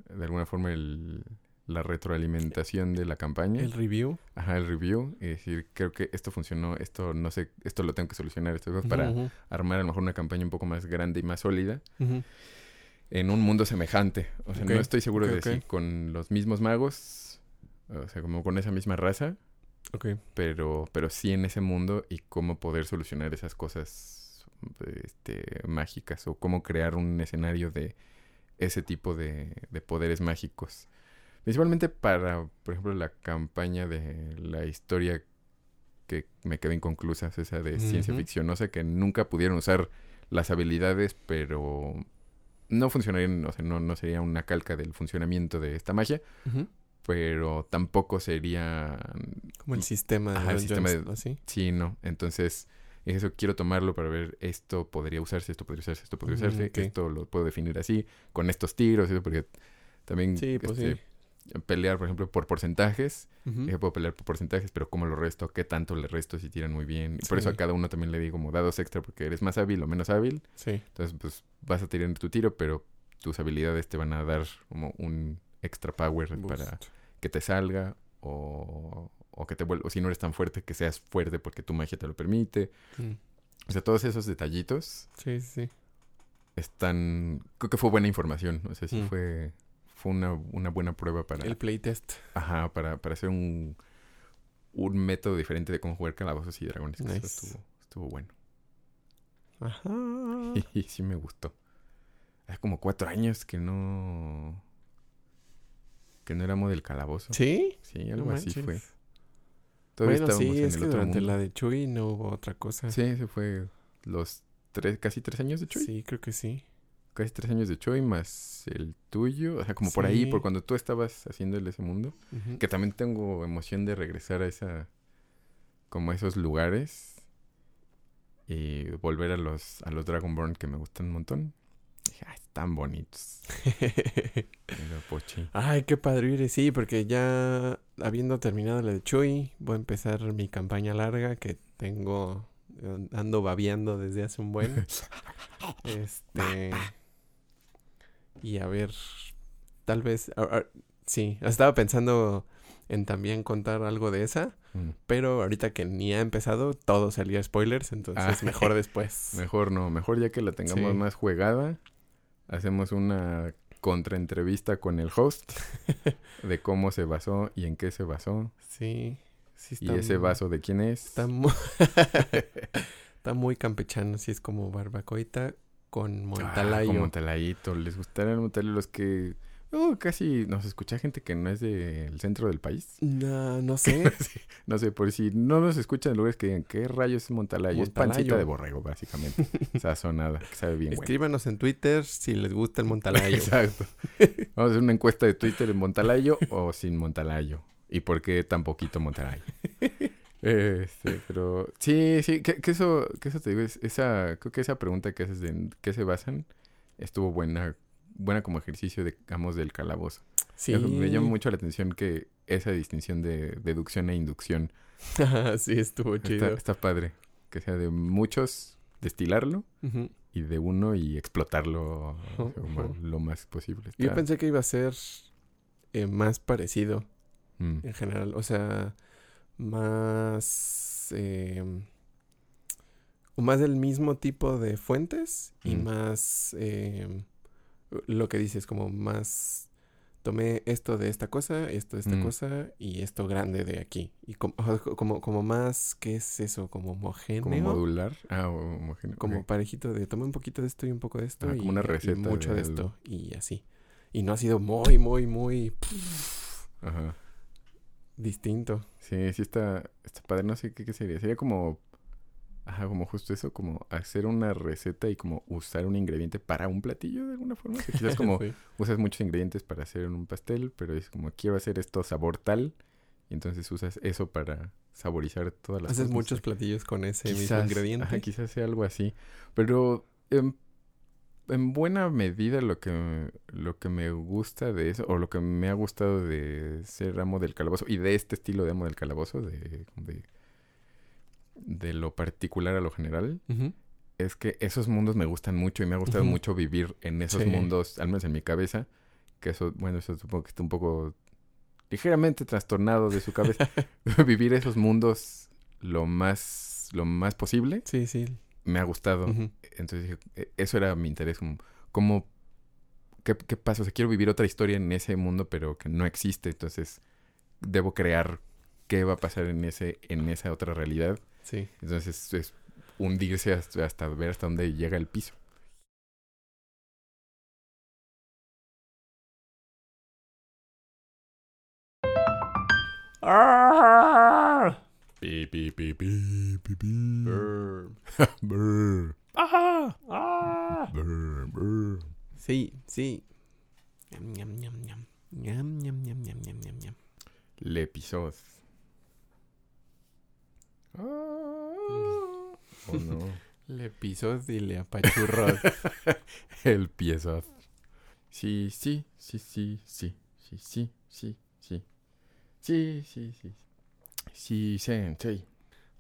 de alguna forma el, la retroalimentación de la campaña. El review. Ajá, el review. Y decir, creo que esto funcionó, esto no sé, esto lo tengo que solucionar, esto para armar a lo mejor una campaña un poco más grande y más sólida en un mundo semejante. O sea, no estoy seguro de ok. si con los mismos magos, o sea, como con esa misma raza, Ok. pero, pero sí en ese mundo y cómo poder solucionar esas cosas este, mágicas o cómo crear un escenario de ese tipo de, de poderes mágicos. Principalmente para, por ejemplo, la campaña de la historia que me quedó inconclusa, esa de ciencia ficción. No sé, que nunca pudieron usar las habilidades, pero no funcionarían, o sea, no, no sería una calca del funcionamiento de esta magia, pero tampoco sería Como el sistema de Ajá, el sistema de-. Sí, no. Entonces, eso quiero tomarlo para ver esto podría usarse, esto podría usarse, esto podría Mm, usarse, esto lo puedo definir así, con estos tiros, eso porque también Sí, pues este, pelear, por ejemplo, por porcentajes. Ujú. Yo puedo pelear por porcentajes, pero ¿cómo lo resto? ¿Qué tanto le resto si tiran muy bien? Y por eso a Sí. cada uno también le digo como dados extra porque eres más hábil o menos hábil. Sí. Entonces, pues vas a tirar tu tiro, pero tus habilidades te van a dar como un extra power para que te salga o, o que te vuelva, si no eres tan fuerte, que seas fuerte porque tu magia te lo permite. Mm. O sea, todos esos detallitos Sí, sí, sí. están, creo que fue buena información, o sea, sí Mm. fue, fue una, una buena prueba para, El playtest. ajá, para, para hacer un, un método diferente de cómo jugar calabozos y dragones. eso estuvo, estuvo bueno. Ajá. Y sí me gustó. Hace como cuatro años que no, que no éramos del calabozo. ¿Sí? Sí, No algo así fue. Todavía Bueno, sí, en es el que otro durante mundo. la de Chuy no hubo otra cosa. Sí, ese fue los tres, casi tres años de Chuy. Sí, creo que sí. Casi tres años de Chuy más el tuyo. O sea, como por ahí, por cuando tú estabas haciéndole ese mundo. Que también tengo emoción de regresar a esa, como a esos lugares. Y volver a los, a los Dragonborn que me gustan un montón. Están bonitos. Ay, qué padre ir. Sí, porque ya habiendo terminado la de Chuy, voy a empezar mi campaña larga que tengo, eh, ando babeando desde hace un buen. este. Y a ver, tal vez, sí, estaba pensando en también contar algo de esa, Mm. pero ahorita que ni ha empezado, todo salía spoilers, entonces Ah. mejor después. Mejor no, mejor ya que la tengamos Sí. más juegada, hacemos una contraentrevista con el host de cómo se basó y en qué se basó. Sí, sí Y está ese mu- vaso de quién es. Está muy, está muy campechano, sí es como barbacoita con Ah, Montalayo. con Montalayito. ¿Les gustará el? Los que... Oh, casi nos escucha gente que no es del centro del país. No, no sé. Sí, no sé, por si no nos escuchan en lugares que digan, ¿qué rayos es Montalayo? Es pancita Montalayo. de borrego, básicamente. Sazonada, que sabe bien bueno. Escríbanos en Twitter si les gusta el Montalayo. Exacto. Vamos a hacer una encuesta de Twitter en Montalayo o sin Montalayo. ¿Y por qué tan poquito Montalayo? Este, pero sí, sí, que, que eso, que eso te digo, es- esa, creo que esa pregunta que haces de en qué se basan estuvo buena, buena como ejercicio, digamos, del calabozo. Sí. Me llama mucho la atención que esa distinción de deducción e inducción sí, estuvo chido. está padre. Que sea de muchos destilarlo y de uno y explotarlo o sea, lo más posible. Yo pensé que iba a ser eh, más parecido Mm. en general. O sea, más... eh, o más del mismo tipo de fuentes y Mm. más... eh, lo que dices, como más... Tomé esto de esta cosa, esto de esta Mm. cosa y esto grande de aquí. Y como, como, como más, ¿qué es eso? Como homogéneo. Como modular. Ah, homogéneo. Como parejito de tomé un poquito de esto y un poco de esto Ah, y, como una y receta mucho de, de esto algo. y así. Y no ha sido muy, muy, muy Ajá. distinto. Sí, sí está, está padre. No sé qué, qué sería. Sería como... Ajá, como justo eso, como hacer una receta y como usar un ingrediente para un platillo de alguna forma. Quizás como Sí. usas muchos ingredientes para hacer un pastel, pero es como quiero hacer esto sabor tal, y entonces usas eso para saborizar todas las Haces cosas. muchos platillos con ese mismo ingrediente. ajá, quizás sea algo así. Pero en, en buena medida lo que, lo que me gusta de eso, o lo que me ha gustado de ser amo del calabozo, y de este estilo de amo del calabozo, de, de, de lo particular a lo general, es que esos mundos me gustan mucho y me ha gustado mucho vivir en esos Sí. mundos, al menos en mi cabeza, que eso, bueno, eso supongo que está un poco ligeramente trastornado de su cabeza. vivir esos mundos lo más, lo más posible Sí, sí. me ha gustado. Entonces dije, e- eso era mi interés, como, cómo, qué, qué pasa, o sea, quiero vivir otra historia en ese mundo, pero que no existe, entonces debo crear qué va a pasar en ese, en esa otra realidad. Sí. Entonces es hundirse hasta, hasta ver hasta dónde llega el piso. Pi, pi, pi, pi, pi, pi. Brr. Brr, ¡Ajá! ¡Ah! brr, brr. Sí, sí. Ñam, ñam, ñam, ñam. Ñam, ñam, ñam, ñam, ñam, ñam, ñam. Le pisos. Oh no. Le pisó y le apachurró. El piezas. Sí, sí, sí, sí, sí, sí, sí, sí, sí. Sí, sí, sí. Sí, sensei.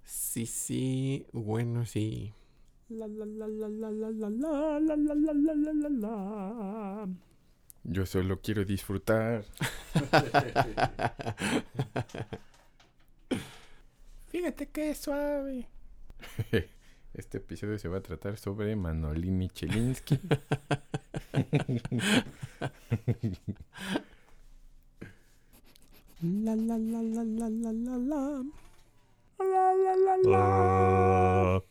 sí, sí. Bueno, sí. La, la, la, la, la, la, la, la, la, la, la, la, la, la, la. Yo solo quiero disfrutar. Fíjate qué suave. Este episodio se va a tratar sobre Manolini Chelinsky. La, la, la, la, la, la, la, la. La, la, la, la.